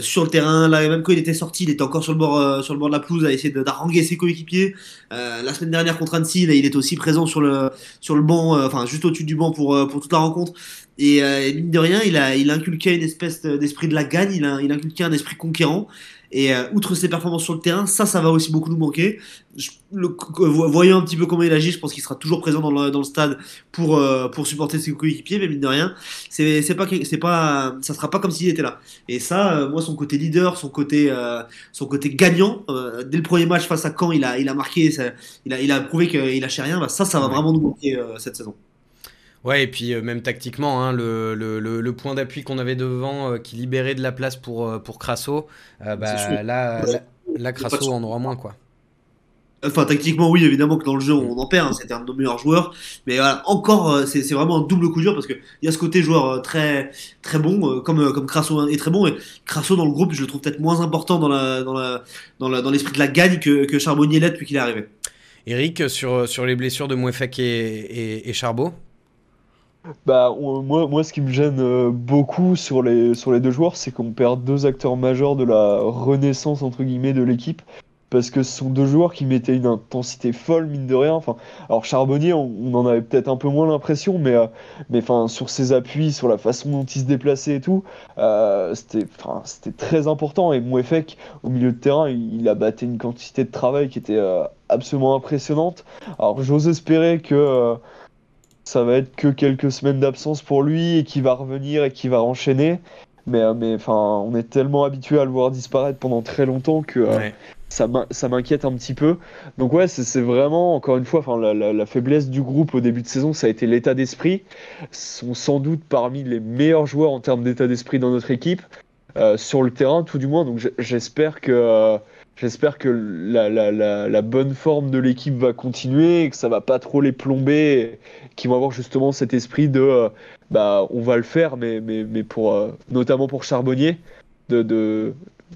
sur le terrain, là, même quand il était sorti, il était encore sur le bord, sur le bord de la pelouse à essayer d'arranger ses coéquipiers. la semaine dernière contre Annecy, il est aussi présent sur le, sur le banc, enfin juste au-dessus du banc pour, pour toute la rencontre. Et, mine de rien, il a, il a inculqué une espèce d'esprit de la gagne, il a, il a inculqué un esprit conquérant. Et euh, outre ses performances sur le terrain, ça, ça va aussi beaucoup nous manquer. Je, le, voyant un petit peu comment il agit, je pense qu'il sera toujours présent dans le, dans le stade pour, euh, pour supporter ses coéquipiers, mais mine de rien, c'est, c'est pas, c'est pas, ça sera pas comme s'il était là. Et ça, euh, moi, son côté leader, son côté, son côté gagnant, dès le premier match face à Caen, il a, il a marqué, ça, il, a, il a prouvé qu'il lâchait rien. Bah, ça, ça va vraiment nous manquer cette saison. Ouais, et puis euh, même tactiquement, hein, le, le, le, point d'appui qu'on avait devant euh, qui libérait de la place pour, euh, pour Crasso, bah, là, là, là, Crasso en aura moins. quoi. Enfin, tactiquement, oui, évidemment que dans le jeu, on en perd, hein, c'était un de nos meilleurs joueurs. Mais voilà, encore, c'est vraiment un double coup dur parce qu'il y a ce côté joueur très, très bon, comme, comme Crasso est très bon. Et Crasso, dans le groupe, je le trouve peut-être moins important dans l'esprit dans la, dans la, dans de la gagne que, que Charbonnier l'est depuis qu'il est arrivé. Eric, sur, sur les blessures de Mouefek et, et, et Charbot? Bah, moi, moi, ce qui me gêne euh, beaucoup sur les, sur les deux joueurs, c'est qu'on perd deux acteurs majeurs de la renaissance, entre guillemets, de l'équipe. Parce que ce sont deux joueurs qui mettaient une intensité folle, mine de rien. Enfin, alors Charbonnier, on, en avait peut-être un peu moins l'impression, mais, euh, mais enfin, sur ses appuis, sur la façon dont il se déplaçait et tout, euh, c'était très important. Et Mouefek, au milieu de terrain, il, il, a battu une quantité de travail qui était absolument impressionnante. Alors j'ose espérer que ça va être que quelques semaines d'absence pour lui et qu'il va revenir et qu'il va enchaîner. Mais, euh, mais enfin, on est tellement habitué à le voir disparaître pendant très longtemps que euh, ça m'inquiète un petit peu. Donc ouais, c'est vraiment, encore une fois, enfin, la, la, faiblesse du groupe au début de saison, ça a été l'état d'esprit. sont sans doute parmi les meilleurs joueurs en termes d'état d'esprit dans notre équipe, euh, sur le terrain tout du moins. Donc j'espère que... J'espère que la, la, la, la, bonne forme de l'équipe va continuer et que ça va pas trop les plomber, qu'ils vont avoir justement cet esprit de euh, bah on va le faire, mais, mais, mais pour euh, notamment pour Charbonnier, de, de,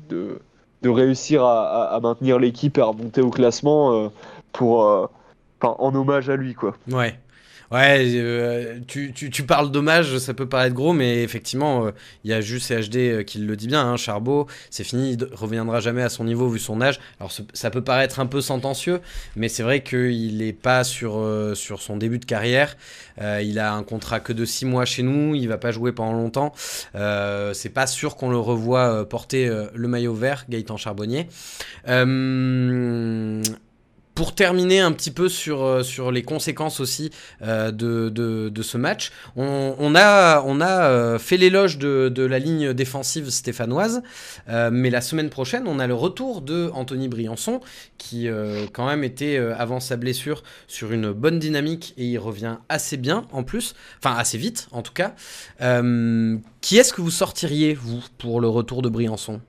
de, de réussir à, à, maintenir l'équipe et à remonter au classement euh, pour en hommage à lui quoi. Ouais. Ouais, euh, tu, tu, parles dommage, ça peut paraître gros, mais effectivement, euh, il y a juste CHD euh, qui le dit bien. Hein, Charbot, c'est fini, il reviendra jamais à son niveau vu son âge. Alors ça peut paraître un peu sentencieux, mais c'est vrai qu'il n'est pas sur, son début de carrière. il a un contrat que de 6 mois chez nous, il va pas jouer pendant longtemps. c'est pas sûr qu'on le revoie porter le maillot vert, Gaëtan Charbonnier. Pour terminer un petit peu sur, euh, sur les conséquences aussi euh, de, de, ce match, on, a, on a euh, fait l'éloge de, de, la ligne défensive stéphanoise, mais la semaine prochaine, on a le retour de Anthony Briançon, qui quand même était, avant sa blessure, sur une bonne dynamique et il revient assez bien en plus, enfin assez vite en tout cas. qui est-ce que vous sortiriez, vous, pour le retour de Briançon?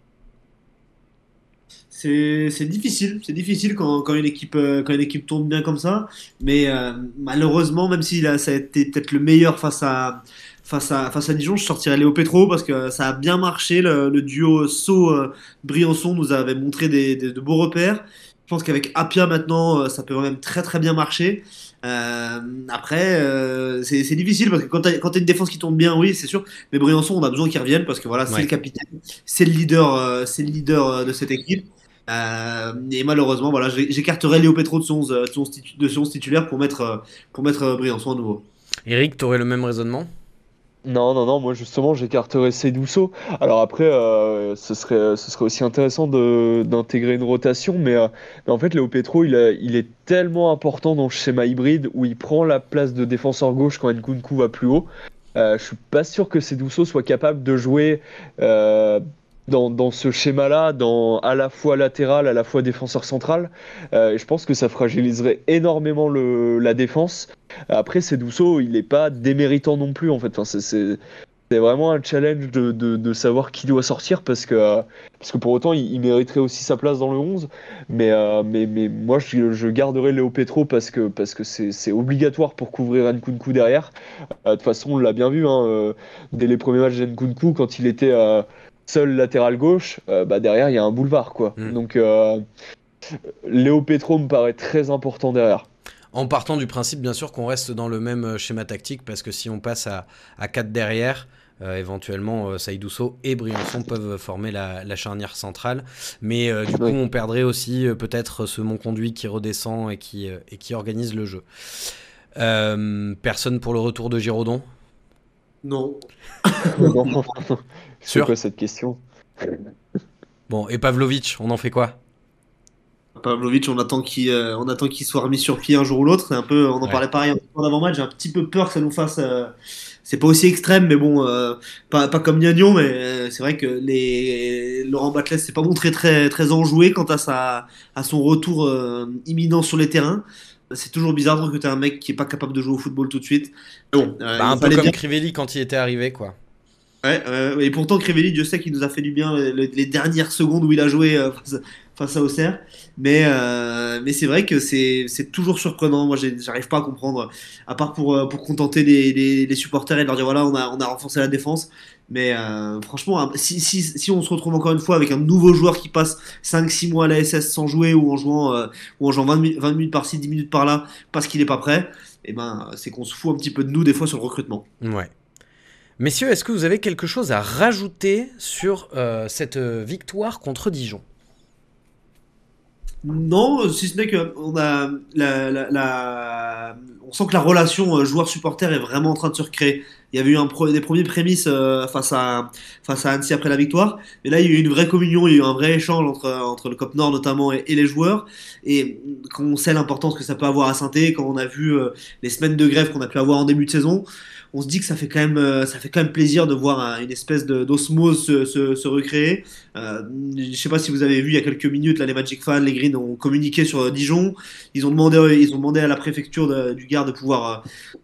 C'est difficile, c'est difficile quand, quand, une équipe, euh, quand une équipe tourne bien comme ça. Mais euh, malheureusement, même si là, ça a été peut-être le meilleur face à, face à, face à Dijon, je sortirais Léo Petro parce que ça a bien marché. Le, duo Sceaux-Briançon nous avait montré des, de beaux repères. Je pense qu'avec Apia maintenant, euh, ça peut même très très bien marcher. Euh, après, euh, c'est difficile parce que quand tu as, une défense qui tourne bien, oui, c'est sûr. Mais Briançon, on a besoin qu'il revienne parce que voilà, c'est le capitaine, c'est le leader, c'est le leader de cette équipe. Euh, et malheureusement, voilà, j'écarterai Léo Petro de son, de son, de son titulaire pour mettre, pour mettre Briançon à nouveau. Eric, tu aurais le même raisonnement? Non, non, non, moi justement j'écarterais Cédouceau. Alors après, euh, ce, serait, ce serait aussi intéressant d'intégrer une rotation, mais, euh, mais, en fait Léo Petro il, a, il, est tellement important dans le schéma hybride où il prend la place de défenseur gauche quand Nkunku va plus haut. Euh, je suis pas sûr que Cédouceau soit capable de jouer dans, ce schéma-là, à la fois latéral, à la fois défenseur central. Euh, je pense que ça fragiliserait énormément la défense. Après, c'est Douceau, il n'est pas déméritant non plus en fait. C'est vraiment un challenge de, savoir qui doit sortir parce que, euh, pour autant il, mériterait aussi sa place dans le 11 mais, euh, mais, moi je, je, garderai Léo Petro parce que c'est obligatoire pour couvrir Nkunku derrière de toute façon on l'a bien vu hein, dès les premiers matchs d'Nkunku quand il était seul latéral gauche bah derrière il y a un boulevard quoi mm. donc Léo Petro me paraît très important derrière en partant du principe, bien sûr, qu'on reste dans le même schéma tactique, parce que si on passe à, à 4 derrière, euh, éventuellement, euh, Saïdousso et Briançon peuvent former la, charnière centrale. Mais euh, du coup, on perdrait aussi peut-être ce Conduit qui redescend et qui, et qui organise le jeu. personne pour le retour de Giraudon? Non. C'est quoi cette question Bon, et Pavlovic, on en fait quoi? Pavlovic, on attend qu'il attend qu'il soit remis sur pied un jour ou l'autre. Un peu, on en parlait pareil en avant-match. J'ai un petit peu peur que ça nous fasse c'est pas aussi extrême, mais bon, euh, pas, pas, comme Niagnon, mais euh, c'est vrai que les, Laurent Batles s'est pas montré très, très enjoué quant à, sa, à son retour euh, imminent sur les terrains. C'est toujours bizarre de recruter un mec qui est pas capable de jouer au football tout de suite. Bon, bah, un peu comme Crivelli quand il était arrivé, quoi. Ouais, et pourtant Crivelli, Dieu sait qu'il nous a fait du bien les, dernières secondes où il a joué face à Auxerre. Mais, euh, mais c'est vrai que c'est toujours surprenant. Moi, j'arrive pas à comprendre, à part pour, euh, pour contenter les, les, supporters et leur dire voilà, on a, on a renforcé la défense. Mais euh, franchement, si, si, si, on se retrouve encore une fois avec un nouveau joueur qui passe 5-6 mois à la SS sans jouer ou en jouant, ou en jouant 20, 20 minutes par-ci, 10 minutes par-là parce qu'il n'est pas prêt, eh ben, c'est qu'on se fout un petit peu de nous des fois sur le recrutement. Ouais. Messieurs, est-ce que vous avez quelque chose à rajouter sur cette victoire contre Dijon? Non, si ce n'est que on a la, on sent que la relation euh, joueur-supporter est vraiment en train de se recréer. Il y avait eu des premiers prémices euh, face à face Annecy après la victoire, mais là il y a eu une vraie communion, il y a eu un vrai échange entre le Cop Nord notamment et, les joueurs. Et quand on sait l'importance que ça peut avoir à saint quand on a vu euh, les semaines de grève qu'on a pu avoir en début de saison, on se dit que ça fait quand même, euh, ça fait quand même plaisir de voir une espèce d'osmose se, recréer. Euh, je sais pas si vous avez vu il y a quelques minutes, là, les Magic fans, les Green ont communiqué sur euh, Dijon. Ils ont demandé, ils ont demandé à la préfecture du Gard de pouvoir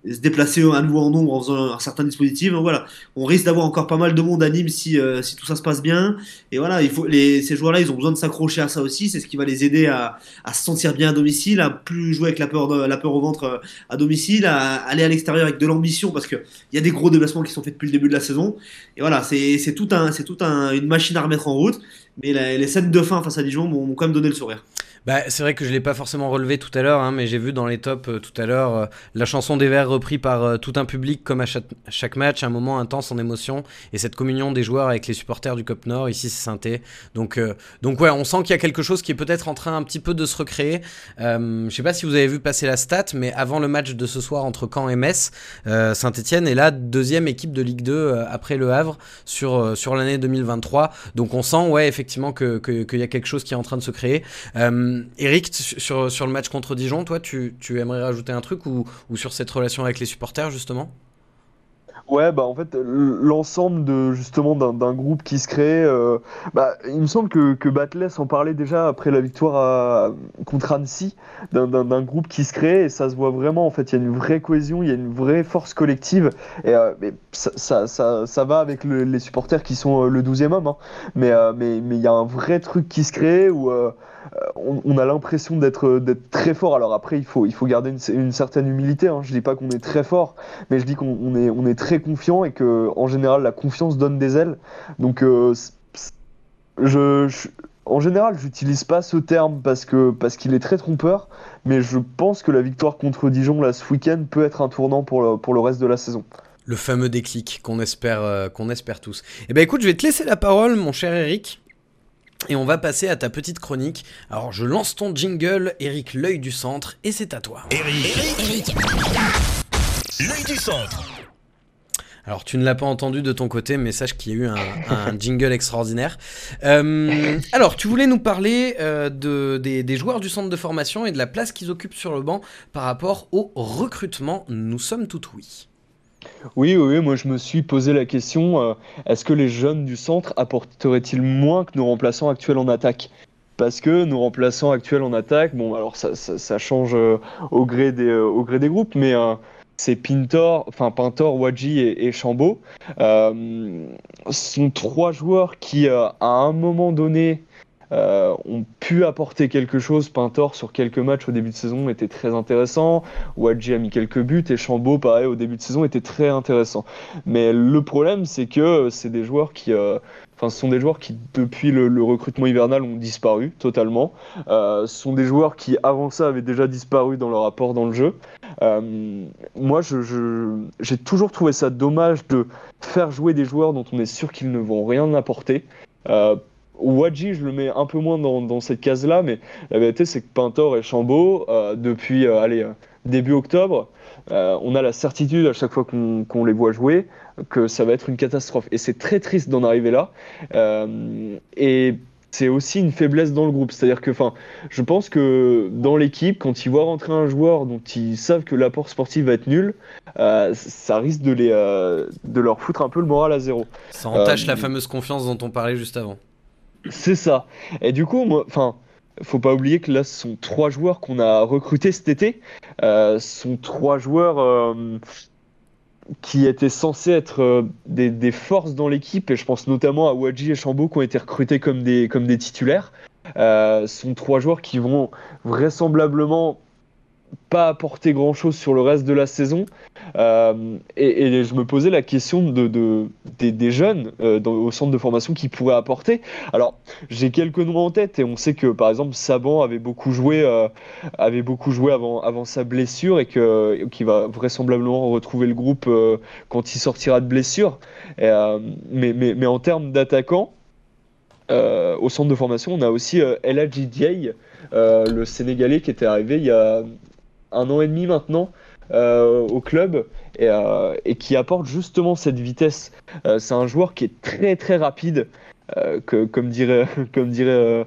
se déplacer à nouveau en nombre en faisant un certain dispositif. Donc, voilà, on risque d'avoir encore pas mal de monde à Nîmes si, si tout ça se passe bien. Et voilà, il faut, les, ces joueurs-là, ils ont besoin de s'accrocher à ça aussi. C'est ce qui va les aider à, se sentir bien à domicile, à plus jouer avec la peur, la peur au ventre à domicile, à aller à l'extérieur avec de l'ambition parce que il y a des gros déplacements qui sont faits depuis le début de la saison. Et voilà, c'est tout, un, tout un, une machine à remettre en route. Mais les scènes de fin face à Dijon m'ont quand même donné le sourire. Bah, c'est vrai que je ne l'ai pas forcément relevé tout à l'heure, hein, mais j'ai vu dans les tops euh, tout à l'heure euh, la chanson des Verts repris par euh, tout un public comme à chaque, match, un moment intense en émotion, et cette communion des joueurs avec les supporters du Cop Nord, ici c'est synthé. Donc, donc ouais, on sent qu'il y a quelque chose qui est peut-être en train un petit peu de se recréer. je sais pas si vous avez vu passer la stat, mais avant le match de ce soir entre Caen et Metz, Saint-Etienne est la deuxième équipe de Ligue 2 après Le Havre sur, sur l'année 2023. Donc on sent ouais, effectivement qu'il que, y a quelque chose qui est en train de se créer. Eric, sur, le match contre Dijon, toi, tu, aimerais rajouter un truc ou, sur cette relation avec les supporters, justement? Ouais, bah en fait, l'ensemble de justement d'un groupe qui se crée, euh, bah, il me semble que, que Batless en parlait déjà après la victoire contre Annecy, d'un groupe qui se crée et ça se voit vraiment. En fait, il y a une vraie cohésion, il y a une vraie force collective et euh, ça, va avec les supporters qui sont le 12e homme, hein. mais mais mais il y a un vrai truc qui se crée où euh, on, a l'impression d'être très fort. Alors après, il faut, garder une, certaine humilité. Hein. Je dis pas qu'on est très fort, mais je dis qu'on est, très confiant et que en général, la confiance donne des ailes. Donc, euh, je, en général, j'utilise pas ce terme parce qu'il est très trompeur, mais je pense que la victoire contre Dijon là ce week-end peut être un tournant pour le, reste de la saison le fameux déclic qu'on espère, euh, qu'on espère tous. Eh ben écoute, je vais te laisser la parole, mon cher Eric. Et on va passer à ta petite chronique. Alors je lance ton jingle, Eric, l'œil du centre, et c'est à toi. Eric, l'œil du centre. Alors tu ne l'as pas entendu de ton côté, mais sache qu'il y a eu un, jingle extraordinaire. Euh, alors tu voulais nous parler euh, de, des, joueurs du centre de formation et de la place qu'ils occupent sur le banc par rapport au recrutement. Nous sommes tout oui. Oui, oui, moi je me suis posé la question, euh, est-ce que les jeunes du centre apporteraient-ils moins que nos remplaçants actuels en attaque? Parce que nos remplaçants actuels en attaque, bon alors ça, change euh, au gré des, euh, au gré des groupes, mais c'est Pintor, enfin Pintor, Wadji et, et Chambaud. Sont trois joueurs qui, à un moment donné, euh, ont pu apporter quelque chose. Pintor, sur quelques matchs au début de saison, était très intéressant. Wadji a mis quelques buts et Chambaud, pareil, au début de saison, était très intéressant. Mais le problème, c'est que c'est des joueurs qui, euh, enfin, ce sont des joueurs qui, depuis le, recrutement hivernal, ont disparu totalement. Euh, ce sont des joueurs qui, avant ça, avaient déjà disparu dans leur apport dans le jeu. Moi, j'ai toujours trouvé ça dommage de faire jouer des joueurs dont on est sûr qu'ils ne vont rien apporter. Wadji, je le mets un peu moins dans, dans cette case-là, mais la vérité, c'est que Pintor et Chambaud, euh, depuis euh, allez, euh, début octobre, on a la certitude à chaque fois qu'on les voit jouer que ça va être une catastrophe. Et c'est très triste d'en arriver là. Et c'est aussi une faiblesse dans le groupe. C'est-à-dire que, enfin, je pense que dans l'équipe, quand ils voient rentrer un joueur dont ils savent que l'apport sportif va être nul, euh, ça risque de, les, euh, de leur foutre un peu le moral à zéro. Ça entache Euh, la fameuse confiance dont on parlait juste avant. C'est ça. Et du coup, moi, enfin, faut pas oublier que là, ce sont trois joueurs qu'on a recrutés cet été. Euh, ce sont trois joueurs euh, qui étaient censés être euh, des, forces dans l'équipe. Et je pense notamment à Wadji et Chambaud qui ont été recrutés comme des, comme des titulaires. Ce sont trois joueurs qui vont vraisemblablement pas apporter grand chose sur le reste de la saison. Euh, et, je me posais la question de, de- des, jeunes euh, au centre de formation qui pourraient apporter. Alors, j'ai quelques noms en tête et on sait que par exemple Saban avait beaucoup joué, euh, avait beaucoup joué avant, avant sa blessure et que qu'il va vraisemblablement retrouver le groupe quand il sortira de blessure. Mais, mais, mais en termes d'attaquants, au centre de formation, on a aussi El Hadji Diaye, le Sénégalais qui était arrivé il y a un an et demi maintenant euh, au club et, euh, et qui apporte justement cette vitesse. Euh, c'est un joueur qui est très très rapide, que, comme dirait, comme dirait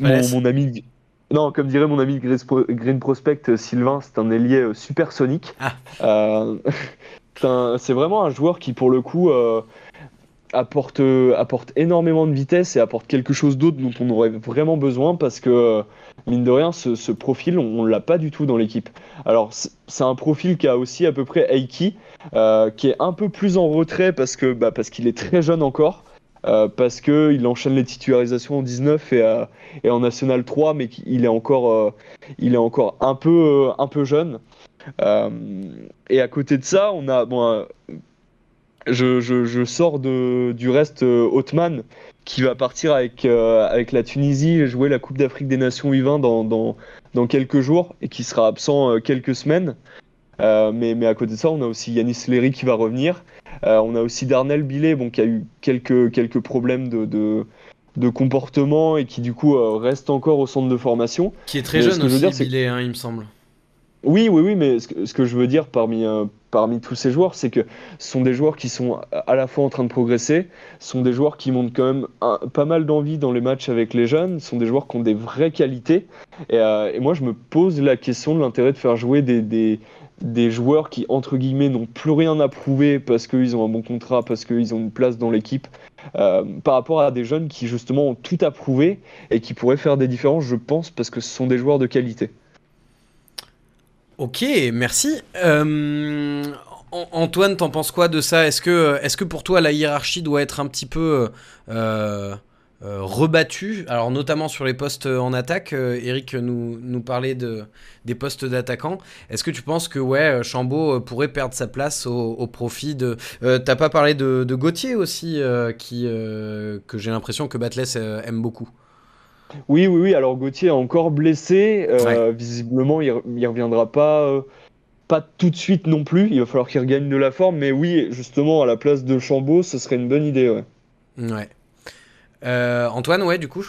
mon, ami. Non, comme dirait mon ami de Green Pro- Green Prospect, Sylvain, c'est un ailier supersonique. Ah. C'est vraiment un joueur qui, pour le coup, apporte, euh, apporte énormément de vitesse et apporte quelque chose d'autre dont on aurait vraiment besoin parce que, euh, mine de rien, ce, ce profil, on, on l'a pas du tout dans l'équipe. Alors, c'est un profil qui a aussi à peu près Aiki, euh, qui est un peu plus en retrait parce que bah, parce qu'il est très jeune encore. parce qu'il enchaîne les titularisations en 19 et, en National 3, mais qu'il est encore, il est encore un peu, un peu jeune. Et à côté de ça, on a, je, je- je sors de, du reste euh, Othman, qui va partir avec, euh, avec la Tunisie et jouer la Coupe d'Afrique des Nations U20 dans, dans, dans quelques jours et qui sera absent euh, quelques semaines. Euh, mais, mais à côté de ça, on a aussi Yanis Léry qui va revenir. Euh, on a aussi Darnell Billet, bon, qui a eu quelques, quelques problèmes de, de, de comportement et qui du coup euh, reste encore au centre de formation. Qui est très Mais ce jeune que je veux aussi, dire, Billet, hein, il me semble. Oui, oui, oui, mais ce que, ce que je veux dire parmi, euh, parmi tous ces joueurs, c'est que ce sont des joueurs qui sont à la fois en train de progresser, ce sont des joueurs qui montrent quand même pas mal d'envie dans les matchs avec les jeunes, ce sont des joueurs qui ont des vraies qualités. Et, euh, moi, je me pose la question de l'intérêt de faire jouer des, des, des joueurs qui, entre guillemets, n'ont plus rien à prouver parce qu'ils ont un bon contrat, parce qu'ils ont une place dans l'équipe, euh, par rapport à des jeunes qui, justement, ont tout à prouver et qui pourraient faire des différences, je pense, parce que ce sont des joueurs de qualité. Ok, merci. Euh, An- Antoine, t'en penses quoi de ça? Est-ce que, est pour toi la hiérarchie doit être un petit peu euh, euh, rebattue? Alors notamment sur les postes en attaque, Eric nous, parlait de, des postes d'attaquants. Est-ce que tu penses que ouais, Chambaud pourrait perdre sa place au, profit de... T'as pas parlé de, Gauthier aussi, qui, que j'ai l'impression que Batles aime beaucoup? Oui, oui, oui. Alors Gauthier est encore blessé. Euh, Visiblement, il, il reviendra pas, euh, pas tout de suite non plus. Il va falloir qu'il regagne de la forme. Mais oui, justement, à la place de Chambaud, ce serait une bonne idée. Ouais. Ouais. Euh, Antoine, ouais, du coup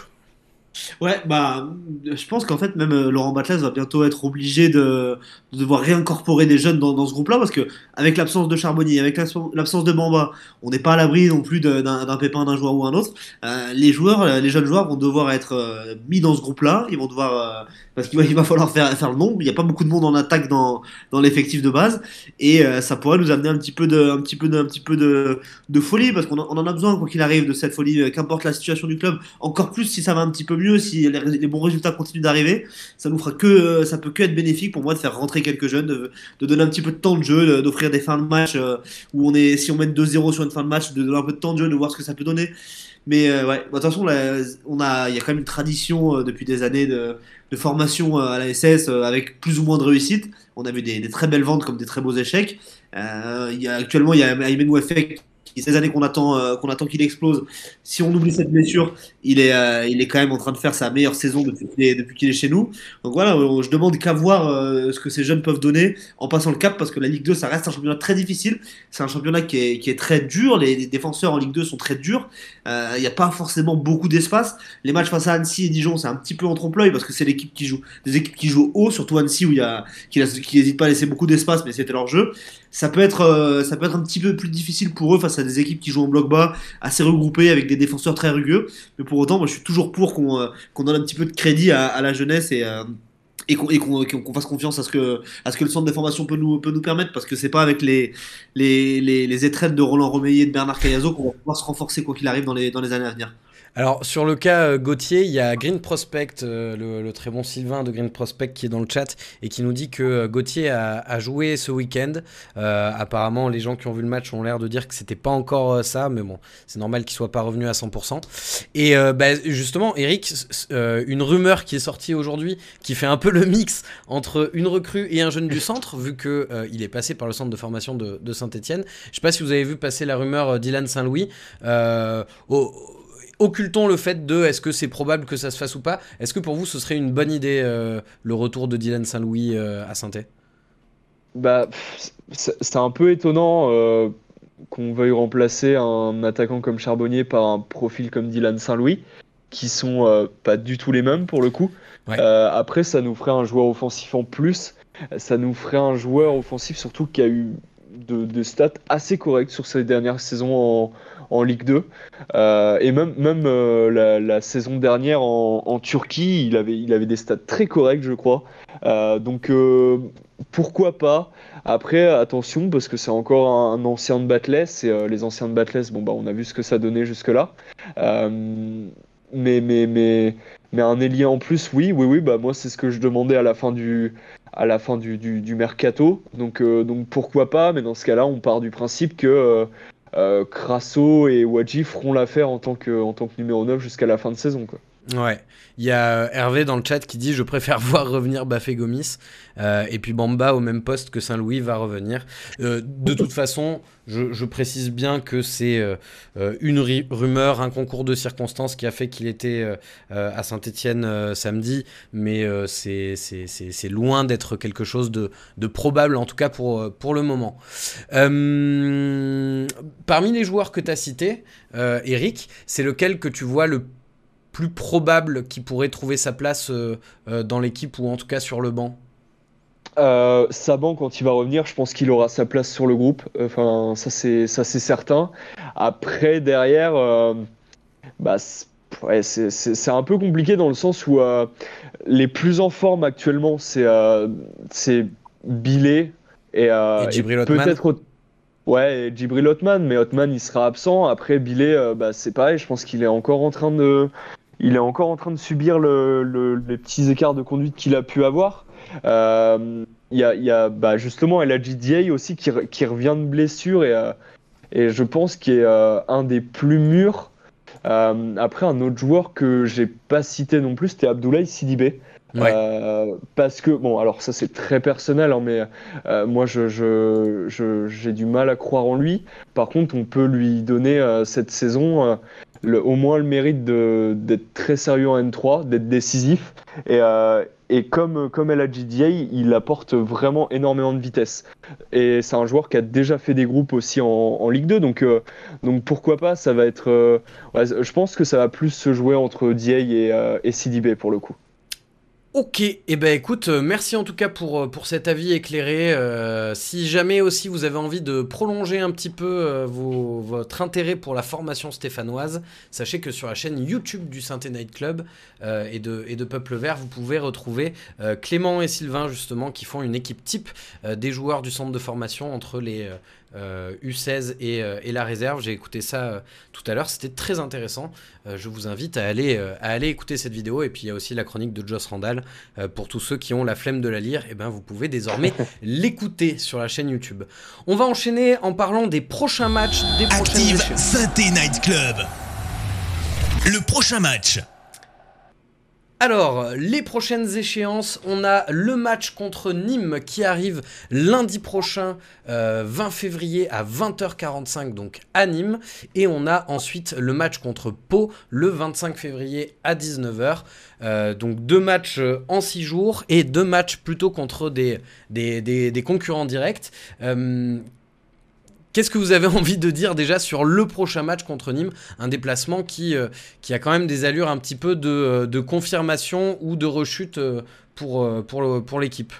Ouais, bah, je pense qu'en fait, même euh, Laurent Batles va bientôt être obligé de, de devoir réincorporer des jeunes dans, dans ce groupe-là, parce que avec l'absence de Charbonnier, avec l'absence de Bamba, on n'est pas à l'abri non plus d'un pépin d'un joueur ou un autre. Euh, les joueurs, euh, les jeunes joueurs vont devoir être mis dans ce groupe-là. Ils vont devoir, parce qu'il va, falloir faire, faire le nombre. Il n'y a pas beaucoup de monde en attaque dans, dans l'effectif de base, et ça pourrait nous amener un petit peu de, un petit peu de, petit peu de, de folie, parce qu'on en, a besoin quoi qu'il arrive de cette folie, qu'importe la situation du club. Encore plus si ça va un petit peu mieux, si les, les bons résultats continuent d'arriver, ça nous fera que, ça peut que être bénéfique pour moi de faire rentrer quelques jeunes, de, donner un petit peu de temps de jeu, d'offrir des fins de match euh, où on est, si on mène 2-0 sur une fin de match, de donner un peu de temps de jeu, de voir ce que ça peut donner. Mais euh, ouais, de toute façon, là, on a, il y a quand même une tradition euh, depuis des années de, formation à la SS avec plus ou moins de réussite. On a vu des, très belles ventes comme des très beaux échecs. Il y a, actuellement, il y a Aymen Ouefek ces années qu'on attend, euh, qu'on attend qu'il explose. Si on oublie cette blessure, il est, euh, il est quand même en train de faire sa meilleure saison depuis qu'il est, chez nous. Donc voilà, euh, je demande qu'à voir ce que ces jeunes peuvent donner en passant le cap parce que la Ligue 2, ça reste un championnat très difficile. C'est un championnat qui est, qui est très dur. Les, défenseurs en Ligue 2 sont très durs. Il n'y a pas forcément beaucoup d'espace. Les matchs face à Annecy et Dijon, c'est un petit peu en trompe-l'œil parce que c'est l'équipe qui joue, des équipes qui jouent haut, surtout Annecy où il a, qui, laisse- qui hésite pas à laisser beaucoup d'espace, mais c'était leur jeu. Ça peut être, euh, ça peut être un petit peu plus difficile pour eux face à des équipes qui jouent en bloc bas, assez regroupées avec des défenseurs très rugueux. Mais pour autant, moi, je suis toujours pour qu'on euh, donne un petit peu de crédit à, la jeunesse et euh, qu'on fasse confiance à ce que le centre de formation peut nous permettre parce que c'est pas avec les les de Roland Romeillet et de Bernard Cayazo qu'on va pouvoir se renforcer quoi qu'il arrive dans les années à venir. Alors, sur le cas euh, Gauthier, il y a Green Prospect, euh, le, très bon Sylvain de Green Prospect, qui est dans le chat et qui nous dit que euh, Gauthier a, joué ce week-end. Apparemment, les gens qui ont vu le match ont l'air de dire que c'était pas encore ça, mais bon, c'est normal qu'il soit pas revenu à 100%. Et bah, justement, Eric, une rumeur qui est sortie aujourd'hui, qui fait un peu le mix entre une recrue et un jeune du centre, vu que il est passé par le centre de formation de, Saint-Etienne. Je sais pas si vous avez vu passer la rumeur Dylan Saint-Louis. Occultons le fait de est-ce que c'est probable que ça se fasse ou pas. Est-ce que pour vous ce serait une bonne idée euh, le retour de Dylan Saint-Louis euh, à saint Bah, c'est un peu étonnant euh, qu'on veuille remplacer un attaquant comme Charbonnier par un profil comme Dylan Saint-Louis, qui sont pas du tout les mêmes pour le coup. Ouais. Après, ça nous ferait un joueur offensif en plus. Ça nous ferait un joueur offensif surtout qui a eu de, de stats assez correctes sur ses dernières saisons en, en Ligue 2. Euh, et même, même euh, la, saison dernière en, Turquie, il avait, il avait des stats très corrects, je crois. Euh, donc pourquoi pas? Après, attention, parce que c'est encore un, ancien de Batless, et les anciens de Batless, bon, bah, on a vu ce que ça donnait jusque-là. Mais, mais, mais, mais un ailier en plus, oui, oui, oui, bah, moi, c'est ce que je demandais à la fin du, à la fin du, du, mercato. Donc, donc pourquoi pas? Mais dans ce cas-là, on part du principe que Crasso et Wadji feront l'affaire en tant que, en tant que numéro 9 jusqu'à la fin de saison. Quoi. Ouais. Il y a euh, Hervé dans le chat qui dit je préfère voir revenir Bafé Gomis Euh, et puis Bamba au même poste que Saint-Louis va revenir. Euh, de toute façon, je, précise bien que c'est une rumeur, un concours de circonstances qui a fait qu'il était à Saint-Etienne samedi, mais c'est loin d'être quelque chose de, probable, en tout cas pour, pour le moment. Parmi les joueurs que tu as cités, Eric, c'est lequel que tu vois le plus probable qui pourrait trouver sa place euh, euh, dans l'équipe ou en tout cas sur le banc? Euh, Saban, quand il va revenir, je pense qu'il aura sa place sur le groupe. Enfin, ça c'est ça c'est certain. Après, derrière, euh, bah, c'est ouais, c'est- un peu compliqué dans le sens où euh, les plus en forme actuellement, c'est c'est Billet et, peut-être ouais, Djibril Otman, mais Otman il sera absent. Après Billet, bah, c'est pareil. Je pense qu'il est encore en train de il est encore en train de subir le- le- les petits écarts de conduite qu'il a pu avoir. Euh, Il y a, il y a bah, justement Diaye aussi qui, re- qui revient de blessure et, euh, et je pense qu'il est euh, un des plus mûrs. Euh, après, un autre joueur que j'ai pas cité non plus, c'était Abdoulaye Sidibé. Ouais. Parce que, bon, alors ça c'est très personnel, hein, mais moi je, je, je- j'ai du mal à croire en lui. Par contre, on peut lui donner cette saison euh, au moins le mérite d'être très sérieux en N3, d'être décisif. Et, euh, et comme, comme elle a GDA, il apporte vraiment énormément de vitesse. Et c'est un joueur qui a déjà fait des groupes aussi en, Ligue 2, donc, euh, donc pourquoi pas, ça va être. Euh, je pense que ça va plus se jouer entre DA et, et CDB pour le coup. Ok, et eh ben écoute, euh, merci en tout cas pour, euh, cet avis éclairé. Euh, si jamais aussi vous avez envie de prolonger un petit peu votre intérêt pour la formation stéphanoise, sachez que sur la chaîne YouTube du Saint Night Club et de Peuple Vert, vous pouvez retrouver Clément et Sylvain justement qui font une équipe type des joueurs du centre de formation entre les U16 euh, et, la réserve. J'ai écouté ça euh, tout à l'heure, c'était très intéressant. Euh, je vous invite à aller, à aller écouter cette vidéo. Et puis il y a aussi la chronique de Joss Randall. pour tous ceux qui ont la flemme de la lire, et eh ben, vous pouvez désormais l'écouter sur la chaîne YouTube. On va enchaîner en parlant des prochains matchs des Active Synthé Night Club. Le prochain match. Alors, les prochaines échéances, on a le match contre Nîmes qui arrive lundi prochain, 20 euh, février à 20h45, donc à Nîmes. Et on a ensuite le match contre Pau le 25 février à 19h. Euh, donc deux matchs euh, en 6 jours et deux matchs plutôt contre des, des, concurrents directs. Qu'est-ce que vous avez envie de dire déjà sur le prochain match contre Nîmes? Un déplacement qui, euh, qui a quand même des allures un petit peu de, euh, confirmation ou de rechute euh, pour, pour, pour l'équipe?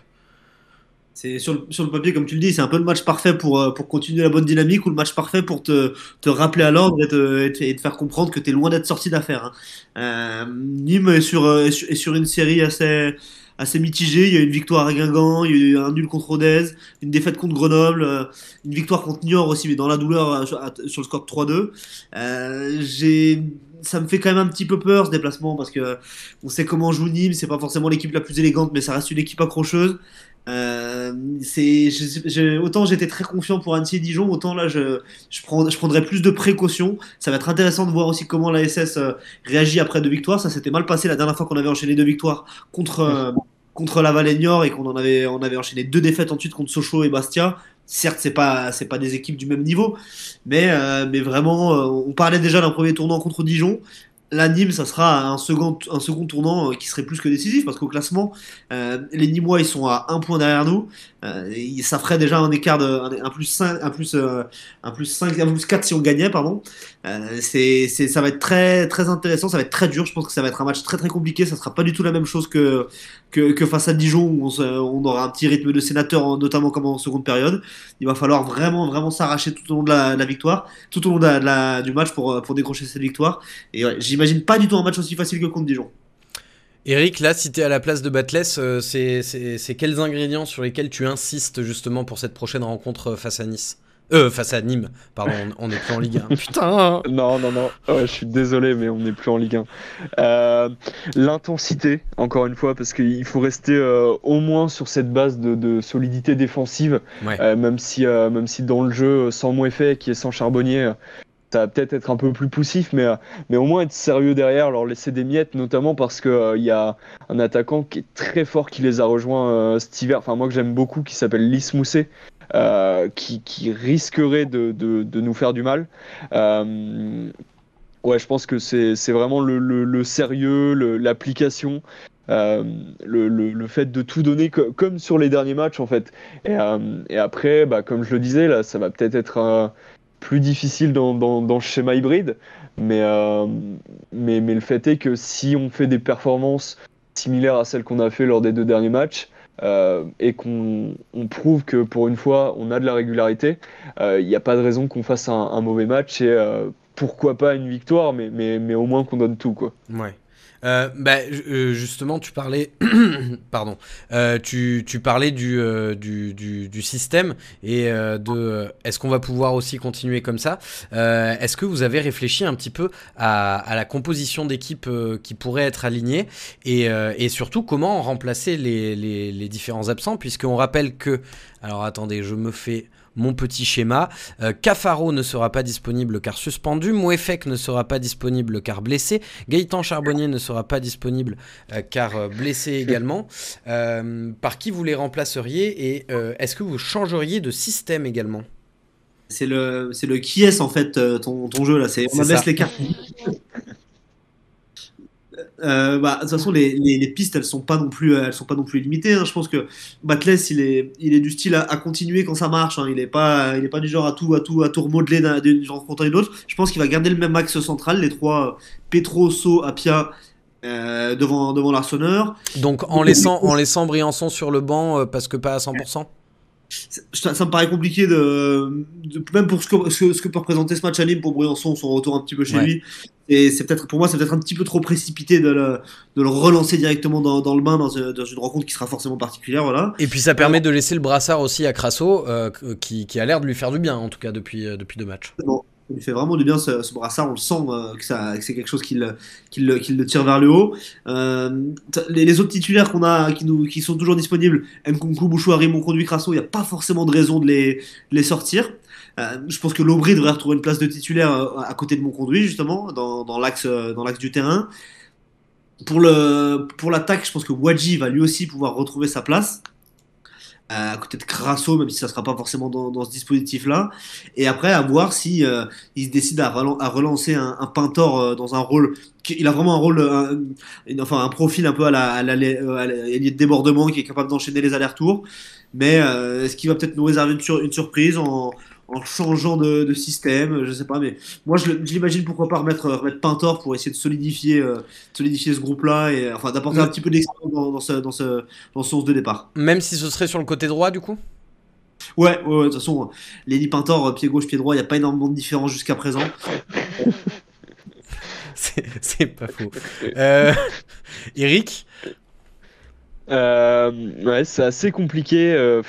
C'est sur le, sur le, papier, comme tu le dis, c'est un peu le match parfait pour, pour continuer la bonne dynamique ou le match parfait pour te, te rappeler à l'ordre et, et, te faire comprendre que tu es loin d'être sorti d'affaire. Hein. Nîmes est sur, est sur une série assez assez mitigé. Il y a une victoire à Guingamp, il y a eu un nul contre Rodez, une défaite contre Grenoble, euh, une victoire contre Niort aussi, mais dans la douleur euh, sur, le score 3-2. Euh, j'ai ça me fait quand même un petit peu peur ce déplacement parce que on sait comment joue Nîmes, c'est pas forcément l'équipe la plus élégante, mais ça reste une équipe accrocheuse. Euh, autant j'étais très confiant pour Annecy et Dijon, autant là je, prendrais plus de précautions. Ça va être intéressant de voir aussi comment la SS euh, réagit après deux victoires. Ça s'était mal passé la dernière fois qu'on avait enchaîné deux victoires contre, euh, contre la Niort et qu'on en avait enchaîné deux défaites ensuite contre Sochaux et Bastia. Certes, c'est pas, c'est pas des équipes du même niveau, mais, mais vraiment, on parlait déjà d'un premier tournant contre Dijon la Nîmes, ça sera un second, un second tournant euh, qui serait plus que décisif parce qu'au classement, euh, les Nîmois ils sont à un point derrière nous. Euh, ça ferait déjà un écart de un, plus 5, un plus, un plus 5, un plus 4 si on gagnait, pardon. c'est, ça va être très, très intéressant, ça va être très dur. Je pense que ça va être un match très très compliqué. Ça sera pas du tout la même chose que, que, face à Dijon où on, aura un petit rythme de sénateur, notamment comme en seconde période. Il va falloir vraiment vraiment s'arracher tout au long de la, victoire, tout au long du match pour, pour décrocher cette victoire. Et j'imagine pas du tout un match aussi facile que contre Dijon. Eric, là, si tu es à la place de Batless, euh, c'est quels ingrédients sur lesquels tu insistes justement pour cette prochaine rencontre face à Nice? Euh, face à Nîmes, pardon, on n'est plus en Ligue 1. Putain. Non, non, non, je suis désolé, mais on n'est plus en Ligue 1. Euh, l'intensité, encore une fois, parce qu'il faut rester euh, au moins sur cette base de, solidité défensive, même, si, même si dans le jeu, sans Moueffet, qui est sans Charbonnier, ça va peut-être être un peu plus poussif, mais, mais au moins être sérieux derrière, leur laisser des miettes, notamment parce qu'il euh, y a un attaquant qui est très fort qui les a rejoints euh, cet hiver, enfin moi que j'aime beaucoup, qui s'appelle Lys Mousset, euh, qui, qui, risquerait de, de, de, nous faire du mal. ouais, je pense que c'est vraiment le, le, le sérieux, l'application. Euh, le, le, fait de tout donner comme sur les derniers matchs en fait. Et, et après, bah, comme je le disais, là, ça va peut-être être, plus difficile dans, dans, le schéma hybride. Mais, euh, mais, mais, le fait est que si on fait des performances similaires à celles qu'on a fait lors des deux derniers matchs, euh, et qu'on on prouve que pour une fois on a de la régularité, euh, il n'y a pas de raison qu'on fasse un, un, mauvais match et pourquoi pas une victoire, mais, mais, mais au moins qu'on donne tout. Quoi. Ouais. Euh, bah, euh, justement, tu parlais, pardon, euh, tu, tu, parlais du, du, du, système et de est-ce qu'on va pouvoir aussi continuer comme ça? Est-ce que vous avez réfléchi un petit peu à, à la composition d'équipe qui pourrait être alignée et, et, surtout comment remplacer les, les, les différents absents? Puisqu'on rappelle que, alors attendez, je me fais mon petit schéma. Euh, Cafaro ne sera pas disponible car suspendu. Mouefek ne sera pas disponible car blessé. Gaëtan Charbonnier ne sera pas disponible euh, car euh, blessé également. par qui vous les remplaceriez et est-ce que vous changeriez de système également? C'est le, c'est le qui est en fait ton, ton jeu là. C'est, on abaisse les cartes. Euh, bah, de toute façon, les, les, les, pistes, elles sont pas non plus, elles sont pas non plus limitées. Hein. Je pense que Batles, il est, il est du style à, à continuer quand ça marche. Hein. Il est pas, il est pas du genre à tout, à tout, à tout remodeler d'une rencontre à une autre. Je pense qu'il va garder le même axe central, les trois Petro, So, Apia. Euh, devant, devant l'Arseneur. Donc en laissant, en laissant Briançon sur le banc euh, parce que pas à 100% ça, ça, me paraît compliqué de, de même pour ce que, ce, ce, que peut représenter ce match à Nîmes pour Briançon, son retour un petit peu chez ouais. lui. Et c'est peut-être pour moi, c'est peut-être un petit peu trop précipité de le, de le relancer directement dans, dans le bain dans, dans, une rencontre qui sera forcément particulière, voilà. Et puis ça permet de laisser le brassard aussi à Crasso, euh, qui, qui, a l'air de lui faire du bien en tout cas depuis, euh, depuis deux matchs. Bon. Il fait vraiment du bien ce, ce brassard, on le sent euh, que, c'est quelque chose qui le, qui, tire vers le haut. Euh, les, autres titulaires qu'on a, qui, nous, qui sont toujours disponibles, Nkunku, Bouchouari, mon conduit Crasso, il n'y a pas forcément de raison de les, sortir. Euh, je pense que Lobry devrait retrouver une place de titulaire à côté de mon conduit, justement, dans, l'axe, du terrain. Pour l'attaque, je pense que Wadji va lui aussi pouvoir retrouver sa place à côté de Crasso, même si ça sera pas forcément dans, dans ce dispositif-là. Et après, à voir si euh, il se décide à, relan à relancer un, un Pintor euh, dans un rôle. Il a vraiment un rôle, un, enfin un profil un peu à la, à la, à la de débordement qui est capable d'enchaîner les allers-retours. Mais euh, est-ce qu'il va peut-être nous réserver une, sur, une surprise en, en changeant de, de, système, je sais pas, mais moi je, je l'imagine pourquoi pas remettre, remettre Pintor pour essayer de solidifier, euh, solidifier ce groupe-là et enfin d'apporter un petit peu d'expérience dans, dans, ce, dans, ce, dans ce sens de départ. Même si ce serait sur le côté droit du coup? Ouais, ouais, ouais, de toute façon, Lenny Pintor, pied gauche, pied droit, il n'y a pas énormément de différence jusqu'à présent. C'est pas faux. Euh, Eric? Euh, Ouais, c'est assez compliqué.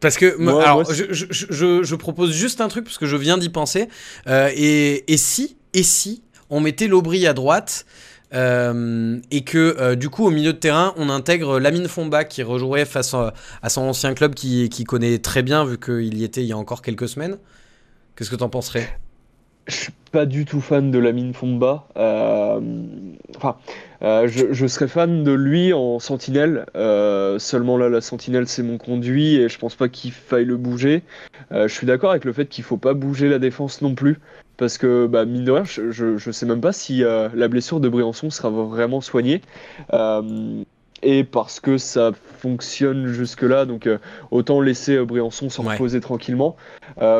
Parce que, moi, alors, moi, je, je, je, je, propose juste un truc, parce que je viens d'y penser. Euh, et, et, si, et si on mettait l'Aubry à droite euh, et que euh, du coup au milieu de terrain on intègre Lamine Fomba qui rejouerait face à, à son ancien club qui, qui, connaît très bien vu qu'il y était il y a encore quelques semaines. Qu'est-ce que t'en penserais? Je suis pas du tout fan de Lamine Fomba. Euh, enfin, euh, je, je, serais fan de lui en sentinelle. Euh, seulement là, la sentinelle, c'est mon conduit et je pense pas qu'il faille le bouger. Euh, je suis d'accord avec le fait qu'il faut pas bouger la défense non plus. Parce que, bah, mine de rien, je, je, je sais même pas si la blessure de Briançon sera vraiment soignée. Et parce que ça fonctionne jusque-là, donc autant laisser Briançon s'en ouais. reposer tranquillement.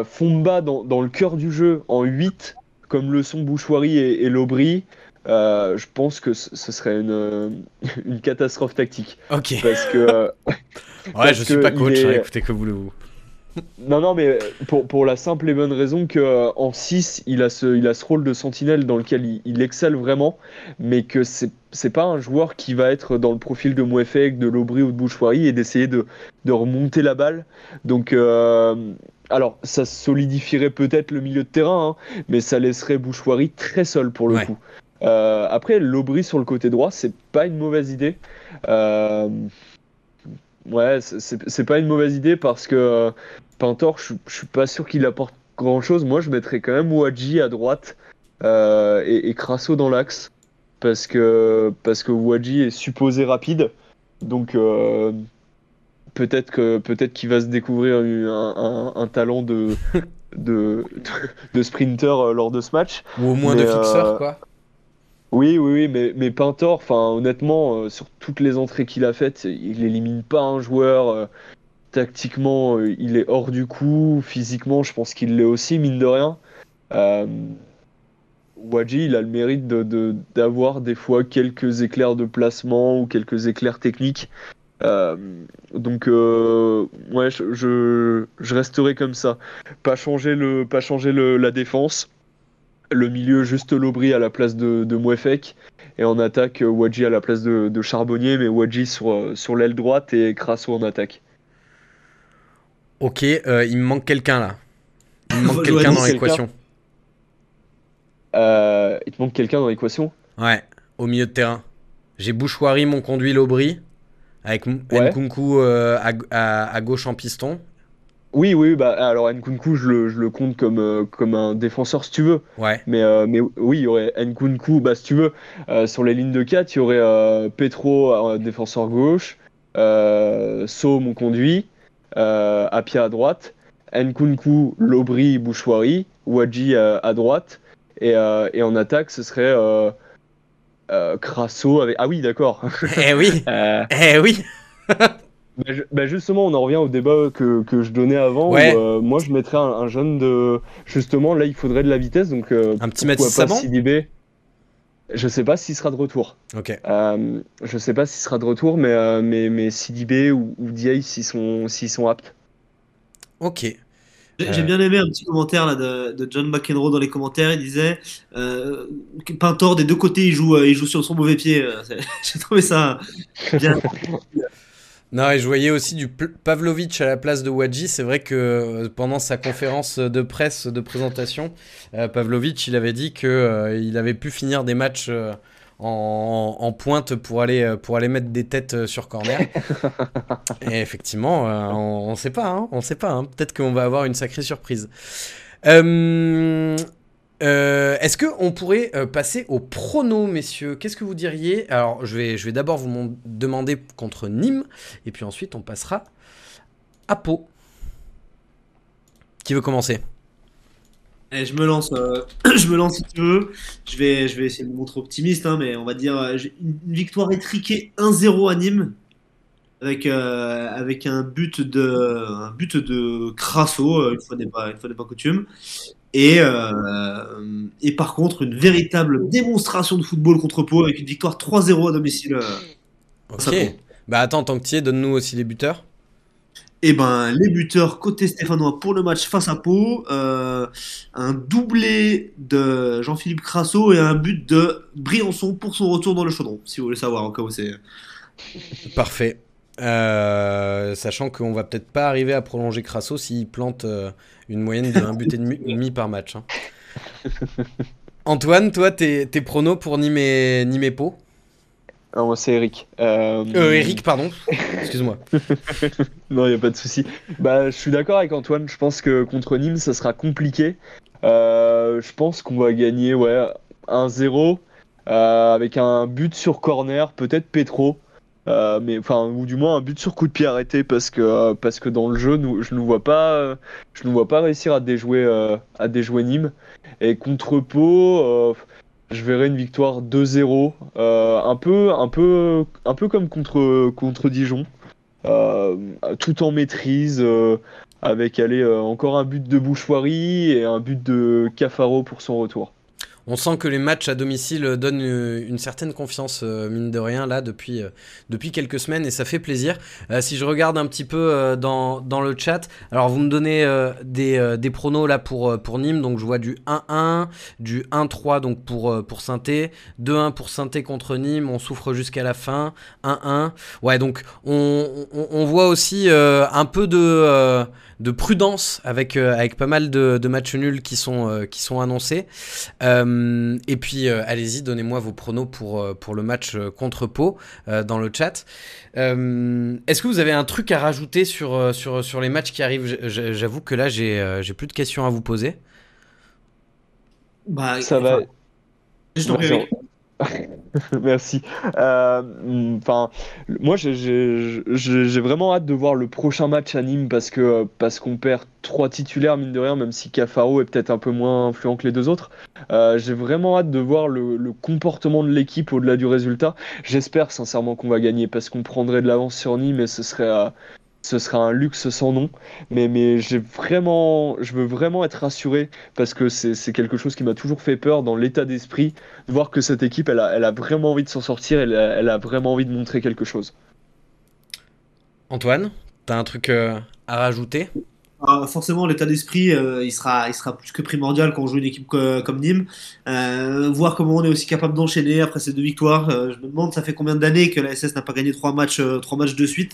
Fomba dans, dans, le cœur du jeu en 8, comme le sont Bouchoirie et, et Lobry. Euh, je pense que ce serait une, une catastrophe tactique. Ok. Parce que. ouais, parce je suis pas coach, est... hein, écoutez, que voulez-vous non, non, mais pour, pour la simple et bonne raison qu'en 6, il a, ce, il a ce rôle de sentinelle dans lequel il, il excelle vraiment, mais que c'est c'est pas un joueur qui va être dans le profil de Mouefek, de Lobry ou de Bouchoirie et d'essayer de, de, remonter la balle. Donc, euh, alors, ça solidifierait peut-être le milieu de terrain, hein, mais ça laisserait Bouchoirie très seul pour le ouais. coup. Euh, après, l'Aubry sur le côté droit, c'est pas une mauvaise idée. Euh, ouais, c'est pas une mauvaise idée parce que euh, Pintor, je suis pas sûr qu'il apporte grand chose. Moi, je mettrais quand même Wadji à droite euh, et, et, Crasso dans l'axe parce que, parce que Wadji est supposé rapide. Donc, peut-être que peut-être qu'il va se découvrir un, un, un talent de, de, de, sprinter lors de ce match. Ou au moins Mais, de fixeur, quoi. Oui, oui, oui, mais, mais Pintor, honnêtement, euh, sur toutes les entrées qu'il a faites, il élimine pas un joueur. Euh, tactiquement, euh, il est hors du coup. Physiquement, je pense qu'il l'est aussi, mine de rien. Euh, Wadji, il a le mérite d'avoir de, de, des fois quelques éclairs de placement ou quelques éclairs techniques. Donc, ouais, je, je, resterai comme ça. Pas changer, le, pas changer la défense le milieu juste Lobry à la place de, de Mouefek et en attaque Wadji à la place de, de Charbonnier mais Wadji sur, sur l'aile droite et Crasso en attaque. Ok, euh, il me manque quelqu'un là. Il me manque quelqu'un dans l'équation. Euh, il te manque quelqu'un dans l'équation? Ouais, au milieu de terrain. J'ai Bouchoirie, mon conduit Lobry, avec ouais. Nkunku euh, à, à, à, gauche en piston, oui, oui, bah alors Nkunku, je le, je le compte comme, euh, comme un défenseur si tu veux. Ouais. Mais, euh, mais oui, il y aurait Nkunku, bah si tu veux, euh, sur les lignes de 4, il y aurait euh, Petro, défenseur gauche, So, mon conduit, Apia à droite, Nkunku, Lobry, Bouchoirie, Wadji à droite, et, et en attaque, ce serait euh, Crasso avec. Ah oui, d'accord. Eh oui, Euh, eh oui. bah, je- bah, justement, on en revient au débat que, que je donnais avant. Ouais. où, euh, moi, je mettrais un, un jeune de. Justement, là, il faudrait de la vitesse. Donc, euh, Un petit Mathis pas Saban Sidibé Je sais pas s'il sera de retour. Ok. Euh, je sais pas s'il sera de retour, mais, euh, mais, mais Sidibé ou, ou Diaye, s'ils sont, s'ils sont aptes. Ok. J'ai bien aimé un petit commentaire là, de, de John McEnroe dans les commentaires. Il disait euh, Pintor des deux côtés il joue, euh, il joue sur son mauvais pied. J'ai trouvé ça bien. Non, et je voyais aussi du Pavlovic à la place de Wadji. C'est vrai que euh, pendant sa conférence de presse de présentation, euh, Pavlovic, il avait dit que euh, il avait pu finir des matchs euh, en, en pointe pour aller, pour aller mettre des têtes sur corner. et effectivement, on ne sait pas. Hein, on sait pas. hein. Peut-être qu'on va avoir une sacrée surprise. Euh, euh, Est-ce qu'on pourrait euh, passer au prono, messieurs? Qu'est-ce que vous diriez? Alors, je vais, d'abord vous demander contre Nîmes, et puis ensuite on passera à Pau. Qui veut commencer? Eh, je me lance, euh, je si tu veux. Je vais, essayer de me montrer optimiste, hein, mais on va dire une victoire étriquée 1-0 à Nîmes. Avec, un but de, un Crasso, une fois n'est pas coutume. Et, euh, et par contre, une véritable démonstration de football contre Pau avec une victoire 3-0 à domicile. euh. Ok. Bah attends, tant que tu es, donne-nous aussi les buteurs. Et ben, les buteurs côté stéphanois pour le match face à Pau, euh, un doublé de Jean-Philippe Crasso et un but de Briançon pour son retour dans le chaudron, si vous voulez savoir où c'est. Parfait. Euh, sachant qu'on va peut-être pas arriver à prolonger Crasso s'il plante euh, une moyenne de 1 but et demi, par match. hein. Antoine, toi, tes, tes pronos pour Nîmes Nîmes Pau Non, moi, c'est Eric. Euh, Euh, Eric, pardon. Excuse-moi. Non, il n'y a pas de souci. Bah, je suis d'accord avec Antoine. Je pense que contre Nîmes, ça sera compliqué. Euh, je pense qu'on va gagner ouais, 1-0 euh, avec un but sur corner, peut-être Petro. Euh, mais enfin, ou du moins un but sur coup de pied arrêté parce que euh, parce que dans le jeu, nous, je ne vois pas, euh, je vois pas réussir à déjouer à déjouer Nîmes. Et contre Pau, je verrai une victoire 2-0, euh, un peu un peu un peu comme contre contre Dijon. Tout en maîtrise, avec allez, euh, encore un but de Bouchoirie et un but de Cafaro pour son retour. On sent que les matchs à domicile donnent euh, une certaine confiance, euh, mine de rien, là, depuis, euh, depuis quelques semaines, et ça fait plaisir. Si je regarde un petit peu dans, dans le chat, alors vous me donnez des, des pronos là pour, pour Nîmes, donc je vois du 1-1, du 1-3 donc pour, pour Sainté, 2-1 pour Sainté contre Nîmes, on souffre jusqu'à la fin, 1-1. Ouais, donc on, on, voit aussi un peu de... de prudence avec, euh, avec pas mal de, de matchs nuls qui sont, euh, qui sont annoncés. Euh, et puis, euh, allez-y, donnez-moi vos pronos pour, euh, pour le match contre Pau euh, dans le chat. Euh, Est-ce que vous avez un truc à rajouter sur, euh, sur, sur les matchs qui arrivent? J'avoue que là, j'ai euh, j'ai plus de questions à vous poser. Bah, Ça enfin, va. Je t'en prie, Merci. Euh, Enfin, moi, j'ai vraiment hâte de voir le prochain match à Nîmes parce que parce qu'on perd trois titulaires mine de rien, même si Cafaro est peut-être un peu moins influent que les deux autres. Euh, j'ai vraiment hâte de voir le, le comportement de l'équipe au-delà du résultat. J'espère sincèrement qu'on va gagner parce qu'on prendrait de l'avance sur Nîmes et ce serait euh, ce serait un luxe sans nom. Mais j'ai vraiment, je veux vraiment être rassuré parce que c'est quelque chose qui m'a toujours fait peur dans l'état d'esprit de voir que cette équipe, elle a, vraiment envie de s'en sortir, elle a, elle a vraiment envie de montrer quelque chose. Antoine, t'as un truc euh, à rajouter? Ah, forcément, l'état d'esprit, euh, il, sera, il sera plus que primordial quand on joue une équipe co- comme Nîmes. Euh, voir comment on est aussi capable d'enchaîner après ces deux victoires. Euh, je me demande, ça fait combien d'années que la SS n'a pas gagné trois matchs, euh, trois matchs de suite?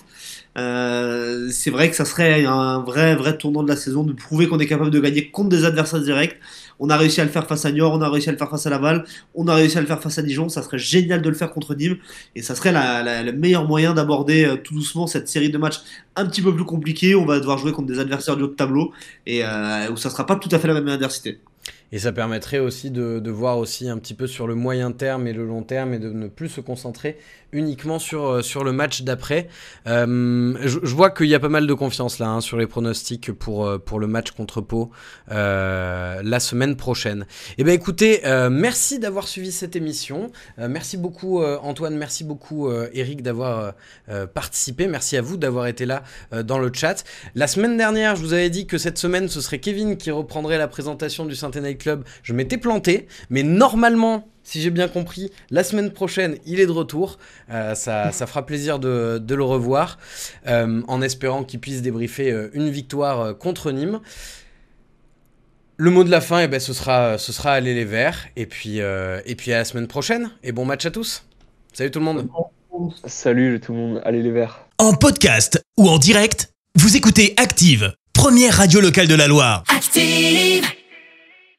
C'est vrai que ça serait un vrai, vrai tournant de la saison de prouver qu'on est capable de gagner contre des adversaires directs. On a réussi à le faire face à Niort, on a réussi à le faire face à Laval, on a réussi à le faire face à Dijon. Ça serait génial de le faire contre Nîmes et ça serait le meilleur moyen d'aborder euh, tout doucement cette série de matchs un petit peu plus compliqués. On va devoir jouer contre des adversaires du haut de tableau et euh, où ça sera pas tout à fait la même adversité. Et ça permettrait aussi de, de, voir aussi un petit peu sur le moyen terme et le long terme et de ne plus se concentrer uniquement sur, euh, sur le match d'après. Euh, je, vois qu'il y a pas mal de confiance là hein, sur les pronostics pour, euh, pour le match contre Pau la semaine prochaine. Eh bien écoutez, merci d'avoir suivi cette émission. Merci beaucoup Antoine, merci beaucoup Eric d'avoir participé. Merci à vous d'avoir été là dans le chat. La semaine dernière, je vous avais dit que cette semaine, ce serait Kevin qui reprendrait la présentation du Saint-Night Club. Je m'étais planté, mais normalement, si j'ai bien compris, la semaine prochaine, il est de retour. Euh, ça, ça, fera plaisir de, de le revoir, euh, en espérant qu'il puisse débriefer euh, une victoire contre Nîmes. Le mot de la fin, eh ben, ce, sera, ce sera aller les verts. Et puis, et puis à la semaine prochaine. Et bon match à tous. Salut tout le monde. Salut tout le monde. Allez les verts. En podcast ou en direct, vous écoutez Active, première radio locale de la Loire. Active